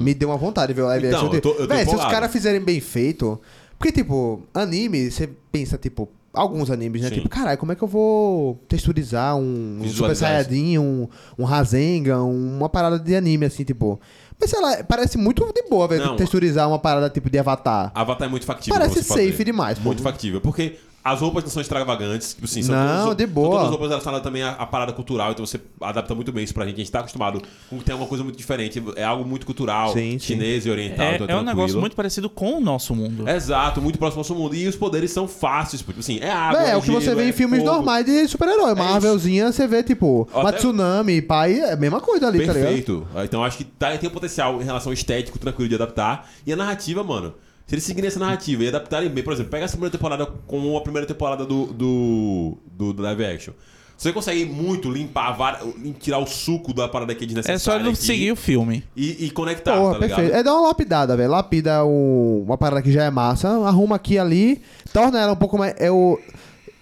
me deu uma vontade de ver o live Então, action. eu tô- eu tô Véi, se os caras fizerem bem feito. Porque, tipo, anime, você pensa, tipo, alguns animes, né? Sim. Tipo, caralho, como é que eu vou texturizar um Super Saiyajin, um, um Rasengan, uma parada de anime, assim, tipo. Mas sei lá, parece muito de boa, velho, Não. texturizar uma parada tipo de avatar. Avatar é muito factível. Parece pra você fazer. safe demais, pô. Muito factível. Porque as roupas não são extravagantes. Tipo assim, são Não, todas, de boa. São todas as roupas relacionadas também à, à parada cultural. Então você adapta muito bem isso pra gente. A gente tá acostumado com que tem uma coisa muito diferente. É algo muito cultural. Sim, sim. chinês e oriental. É, então é um negócio muito parecido com o nosso mundo. Exato, muito próximo ao nosso mundo. E os poderes são fáceis. Tipo assim, é água. É, é o que você vê em é filmes fogo. normais de super-herói. Marvelzinha, você vê, tipo, Até- uma tsunami, pai, é a mesma coisa ali, tá ligado? Perfeito. Então acho que tá, tem um potencial em relação ao estético tranquilo de adaptar. E a narrativa, mano. Se eles seguirem essa narrativa e adaptarem bem, por exemplo, pega essa primeira temporada como a primeira temporada do, do, do, do live action. Você consegue muito limpar, var- tirar o suco da parada que é É desnecessária. só ele aqui seguir o filme. e, e conectar, Porra, tá perfeito. ligado? É dar uma lapidada, velho. Lapida um- uma parada que já é massa, arruma aqui e ali, torna ela um pouco mais. Eu,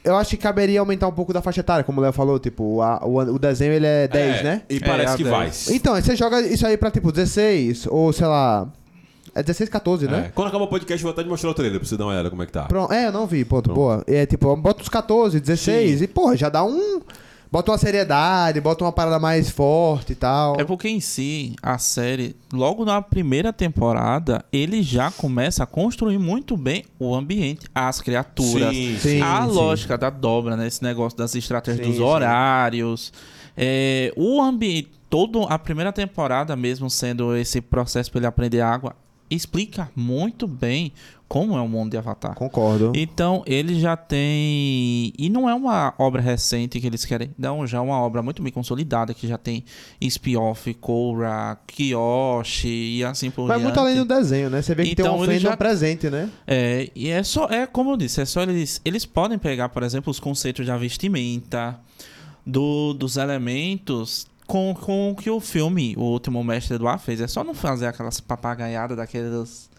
eu acho que caberia aumentar um pouco da faixa etária, como o Léo falou, tipo, a- o, o desenho ele é 10, É, né? E parece É, que a vai. 10. Então, aí você joga isso aí pra tipo 16, ou sei lá. É 16, 14, É. né? Quando acabar o podcast, eu vou até te mostrar o trailer pra você dar uma olhada como é que tá. Pronto. É, eu não vi, ponto. Boa. É tipo, bota os 14, 16 Sim. e, porra, já dá um. Bota uma seriedade, bota uma parada mais forte e tal. É porque em si, a série, logo na primeira temporada, ele já começa a construir muito bem o ambiente, as criaturas, Sim, Sim. a lógica da dobra, né? Esse negócio das estratégias Sim, dos sim. horários. É, o ambiente, toda a primeira temporada mesmo sendo esse processo para ele aprender água, explica muito bem como é o mundo de Avatar. Concordo. Então, ele já tem. E não é uma obra recente que eles querem. Não, já é uma obra muito bem consolidada, que já tem spin-off, Korra, Kyoshi e assim por Mas diante. muito além do desenho, né? Você vê que tem Então, um ele fandom já- presente, né? É, e é só, é como eu disse, é só eles, eles podem pegar, por exemplo, os conceitos da vestimenta, do, dos elementos com, com o que o filme, o último mestre do ar fez. É só não fazer aquelas papagaiadas daquelas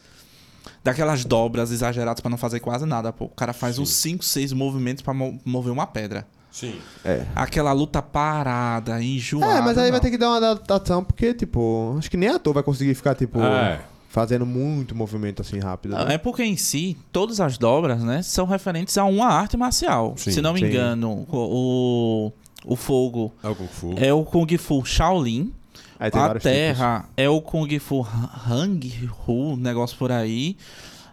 daquelas dobras exageradas pra não fazer quase nada, pô. O cara faz uns 5, 6 movimentos pra mo- mover uma pedra. Sim. É. Aquela luta parada, enjoada. É, mas aí vai não. ter que dar uma adaptação, porque, tipo, acho que nem ator vai conseguir ficar, tipo, É. fazendo muito movimento assim rápido. né? É porque em si, todas as dobras, né, são referentes a uma arte marcial. Sim, Se não me sim. engano, o, o fogo É o Kung Fu. é o Kung Fu Shaolin. Aí tem A terra é o Kung Fu Hang Hu, negócio por aí.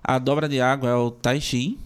A dobra de água é o Tai Chi.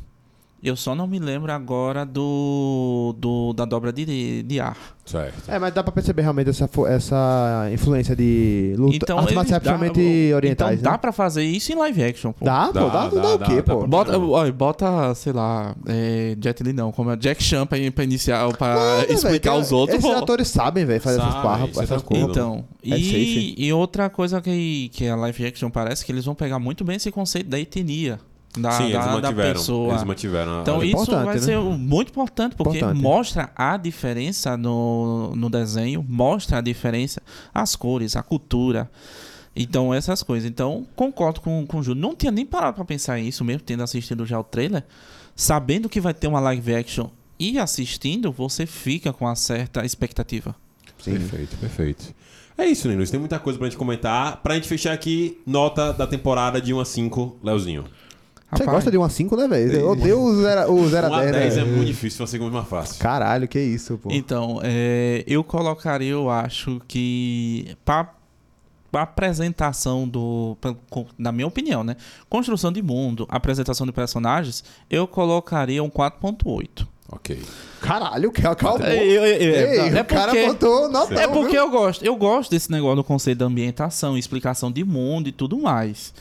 Eu só não me lembro agora do, do da dobra de, de ar. Certo. É, mas dá pra perceber realmente essa, essa influência de luta. Então, artes marciais dá- principalmente orientais, então dá né? pra fazer isso em live action, pô. Dá, pô, Dá, dá, dá, dá, o quê, dá, pô? dá Bota, olha, bota, sei lá, é, Jet Li não, como é Jack Chan pra, pra iniciar, pra Nada, explicar velho, os outros. Esses pô. atores sabem, velho, fazer essas parras, isso é essas tranquilo. coisas. Então, É e, e outra coisa que, que a live action parece que eles vão pegar muito bem esse conceito da etnia. Da, Sim, eles da, da mantiveram. pessoa. Eles mantiveram. a- Então a- isso importante, vai né? ser muito importante, porque Importante. mostra a diferença no, no desenho, mostra a diferença, as cores, a cultura. Então, essas coisas. Então, concordo com, com o Júlio. Não tinha nem parado pra pensar isso mesmo, tendo assistido já o trailer. Sabendo que vai ter uma live action e assistindo, você fica com uma certa expectativa. Sim. Perfeito, perfeito. É isso, Linus. Tem muita coisa pra gente comentar. Pra gente fechar aqui, nota da temporada de 1 a 5, Leozinho. Você gosta de 1 a 5, né, velho? Eu odeio o 0 o zero 1 a a 10, 10 né? é muito difícil, uma segunda mais fácil. Caralho, que isso, pô. Então, é, eu colocaria, eu acho que pra, pra apresentação do. pra- na minha opinião, né? Construção de mundo, apresentação de personagens, eu colocaria um 4.8. Ok. Caralho, que acalmou. É, eu- eu- Ei, é o cara porque- botou nota É porque viu? eu gosto, eu gosto desse negócio do conceito da ambientação, explicação de mundo e tudo mais.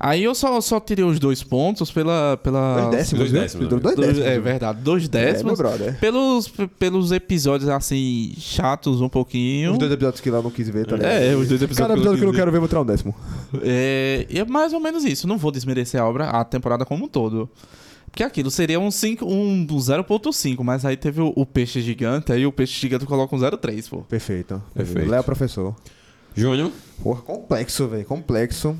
Aí eu só, só tirei os dois pontos pela. pela Dois décimos, Dois décimos, Dois né? décimos. dois- é verdade, dois É, décimos. brother. pelos, pelos episódios assim, chatos um pouquinho. Os dois episódios que lá não quis ver, tá ligado? É, os dois episódios Cada episódio que eu não quero ver, vou tirar um décimo. É, é mais ou menos isso. Não vou desmerecer a obra, a temporada como um todo. Porque aquilo seria um, 5, um 0.5, mas aí teve o, o peixe gigante, aí o peixe gigante coloca um 0.3, pô. Perfeito. Perfeito. Léo, professor. Júnior? Porra, complexo, velho. Complexo.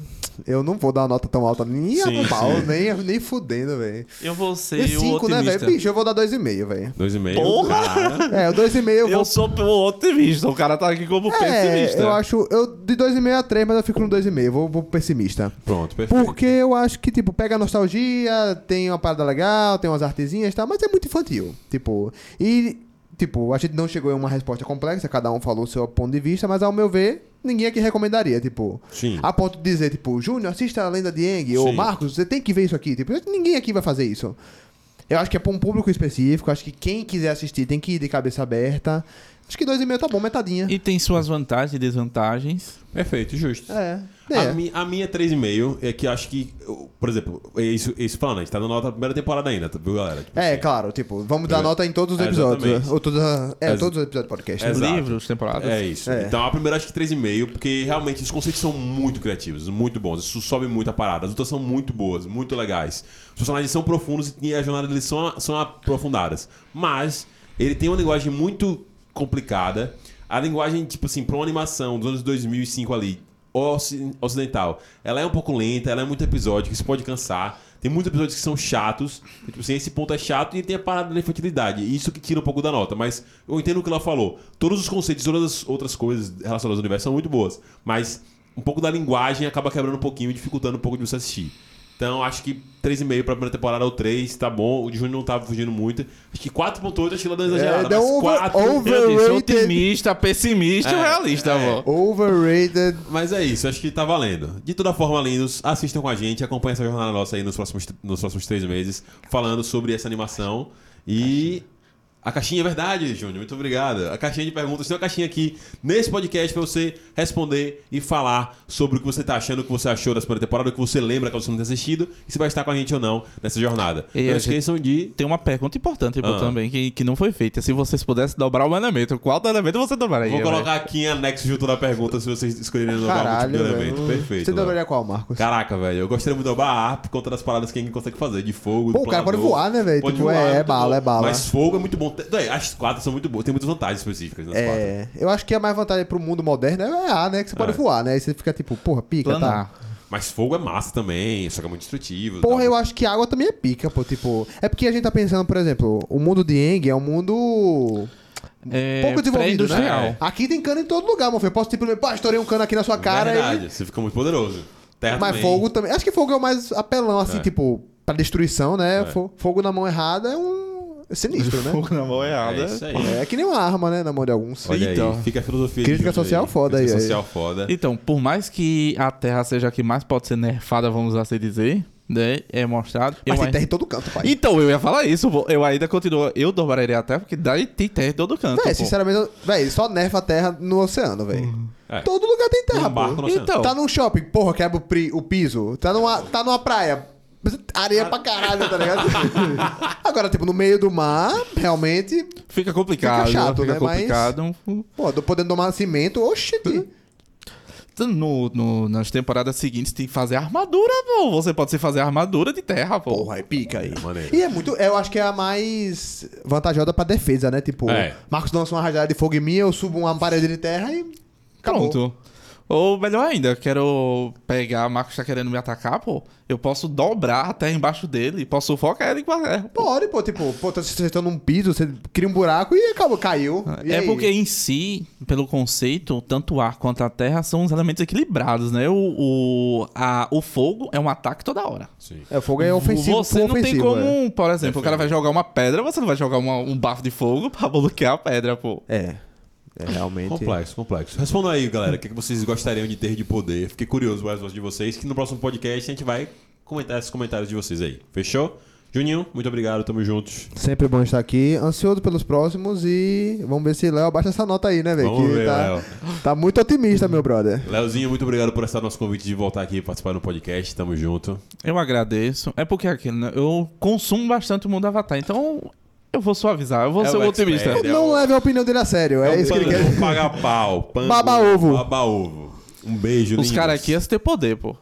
Eu não vou dar uma nota tão alta nem Sim, a pau, nem, nem fudendo, velho. Eu vou ser E o 5, né, velho? Bicho, eu vou dar 2,5, velho. 2,5. Porra! Cara. É, o 2,5 eu eu vou. sou o otimista, o cara tá aqui como É, pessimista. eu acho. Eu, de 2,5 a 3, mas eu fico no 2,5. Vou, vou pessimista. Pronto, perfeito. Porque eu acho que, tipo, pega a nostalgia, tem uma parada legal, tem umas artezinhas e tal, mas é muito infantil. Tipo, e, tipo, a gente não chegou em uma resposta complexa, cada um falou o seu ponto de vista, mas ao meu ver, ninguém aqui recomendaria, tipo, Sim. a ponto de dizer, tipo, Júnior, assista a Lenda de Aang, ou. Marcos, você tem que ver isso aqui. Tipo, ninguém aqui vai fazer isso. Eu acho que é pra um público específico, acho que quem quiser assistir tem que ir de cabeça aberta. Acho que 2,5 tá bom, metadinha. E tem suas vantagens e desvantagens. Perfeito, justo. É. A, É. mi, a minha 3,5 é que eu acho que, por exemplo, é isso, isso falando, a gente tá dando nota da primeira temporada ainda, viu, galera? Tipo É, assim, claro, tipo, vamos dar É. nota em todos os É, episódios. exatamente. ou todos, a- é, Ex- todos os episódios do podcast. né? Exato. Livros, temporadas. É isso. É. Então a primeira acho que 3,5, porque realmente os conceitos são muito criativos, muito bons. Isso sobe muito a parada. As lutas são muito boas, muito legais. Os personagens são profundos e a jornada deles são, são aprofundadas. Mas ele tem uma linguagem muito complicada. A linguagem, tipo assim, pra uma animação dos anos 2005 ali, oci- ocidental, ela é um pouco lenta, ela é muito episódica, isso pode cansar. Tem muitos episódios que são chatos. e, Tipo assim, esse ponto é chato e tem a parada da infantilidade. E Isso que tira um pouco da nota. Mas eu entendo o que ela falou. Todos os conceitos, todas as outras coisas relacionadas ao universo são muito boas. Mas um pouco da linguagem acaba quebrando um pouquinho, dificultando um pouco de você assistir. Então, acho que 3,5 pra primeira temporada ou 3, tá bom. O de Júnior não tava fugindo muito. Acho que 4,8 acho que ela deu uma exagerada. É, mas um over- 4... over- Eu disse Overrated. otimista, pessimista e É, realista, é. Overrated. Mas é isso, acho que tá valendo. De toda forma, lindos, assistam com a gente, acompanhem essa jornada nossa aí nos próximos, nos próximos três meses, falando sobre essa animação. E. A caixinha é verdade, Júnior. Muito obrigado. A caixinha de perguntas. Tem uma caixinha aqui nesse podcast pra você responder e falar sobre o que você tá achando, o que você achou da primeira temporada, o que você lembra que você não tem assistido e se vai estar com a gente ou não nessa jornada. E não esqueçam de. Tem uma pergunta importante Ah. também que, que não foi feita. Se vocês pudessem dobrar um elemento, qual elemento você dobraria? Vou colocar aqui em anexo junto da pergunta se vocês escolherem dobrar algum Caralho, tipo de elemento. Perfeito. Você dobraria qual, Marcos? Caraca, velho, eu gostaria muito de dobrar a ar por conta das paradas que a gente consegue fazer, de fogo, Pô, o cara pode voar, né, velho? Pode Tipo, voar, é- é muito bala, bom. é bala. Mas fogo é muito bom. Tem- As quatro são muito boas, tem muitas vantagens específicas nas quatro. É, eu acho que a mais vantagem pro mundo moderno é a, né? Que você pode É. voar, né? Aí você fica tipo, porra, pica, tá? Planar. Mas fogo é massa também, só que é muito destrutivo. Porra, tal. eu acho que água também é pica, pô. Tipo, é porque a gente tá pensando, por exemplo, o mundo de Eng é um mundo É, pouco desenvolvido, né? Aqui tem cano em todo lugar, meu filho. Eu posso, tipo, pá, estourei um cano aqui na sua cara Verdade, e... você fica muito poderoso. Terra Mas também. fogo também... Acho que fogo é o mais apelão, assim, É. tipo, pra destruição, né? É. Fo- Fogo na mão errada é um... É sinistro, né? Fogo na mão É errada. isso aí. É que nem uma arma, né? Na mão de alguns. Olha Então. aí, fica a filosofia Crítica social foda Crítica aí, aí. social foda. Então, por mais que a Terra seja a que mais pode ser nerfada, vamos assim dizer, né? É mostrado. Mas eu tem ai- terra em todo canto, pai. Então, eu ia falar isso. vou- Eu ainda continuo. Eu dobraria a Terra, porque daí tem terra em todo canto. Véi, pô. sinceramente, eu- véi, só nerfa a terra no oceano, velho. É. Todo lugar tem terra, pô. no oceano. Então. Tá num shopping, porra, quebra o, pri- o piso. Tá numa, tá numa praia. Areia pra caralho, tá ligado? Agora, tipo, no meio do mar, realmente, Fica complicado. Fica chato, fica né? Mas- complicado. pô, tô podendo tomar cimento, oxi. No, no- nas temporadas seguintes tem que fazer armadura, pô. Você pode se fazer armadura de terra, pô. Porra, é pica aí. Maneiro. E é muito, eu acho que é a mais vantajosa pra defesa, né? Tipo, É. Marcos lança uma rajada de fogo em mim, eu subo uma parede de terra e. Acabou. Pronto. Ou melhor ainda, eu quero pegar, o Marcos tá querendo me atacar, pô. Eu posso dobrar a terra embaixo dele e posso sufocar ele com a terra. pô. Pode, pô, tipo, pô, tá você tá num piso, você cria um buraco e acabou, caiu. E é aí? porque em si, pelo conceito, tanto o ar quanto a terra são os elementos equilibrados, né? O, o, a- o fogo é um ataque toda hora. Sim. É, o fogo é ofensivo. você não tem ofensivo, como, é. por exemplo, o cara vai jogar uma pedra, você não vai jogar uma- um bafo de fogo pra bloquear a pedra, pô. É. É realmente. Complexo, complexo. Respondam aí, galera, o que, que vocês gostariam de ter de poder. Fiquei curioso com as vozes de vocês, que no próximo podcast a gente vai comentar esses comentários de vocês aí. Fechou? Juninho, muito obrigado, tamo juntos. Sempre bom estar aqui, ansioso pelos próximos e vamos ver se Léo abaixa essa nota aí, né, velho? Vamos Que ver, tá, Léo. tá muito otimista, meu brother. Leozinho, muito obrigado por aceitar nosso convite de voltar aqui e participar do podcast. Tamo junto. Eu agradeço. É porque é aquilo, né? Eu consumo bastante o mundo Avatar, então eu vou suavizar, eu vou É ser o um otimista. É não o- leve a opinião dele a sério, é, um isso que ele quer. paga pau. Baba ovo. Baba ovo. Um beijo, Os lindos. caras aqui iam ter poder, pô.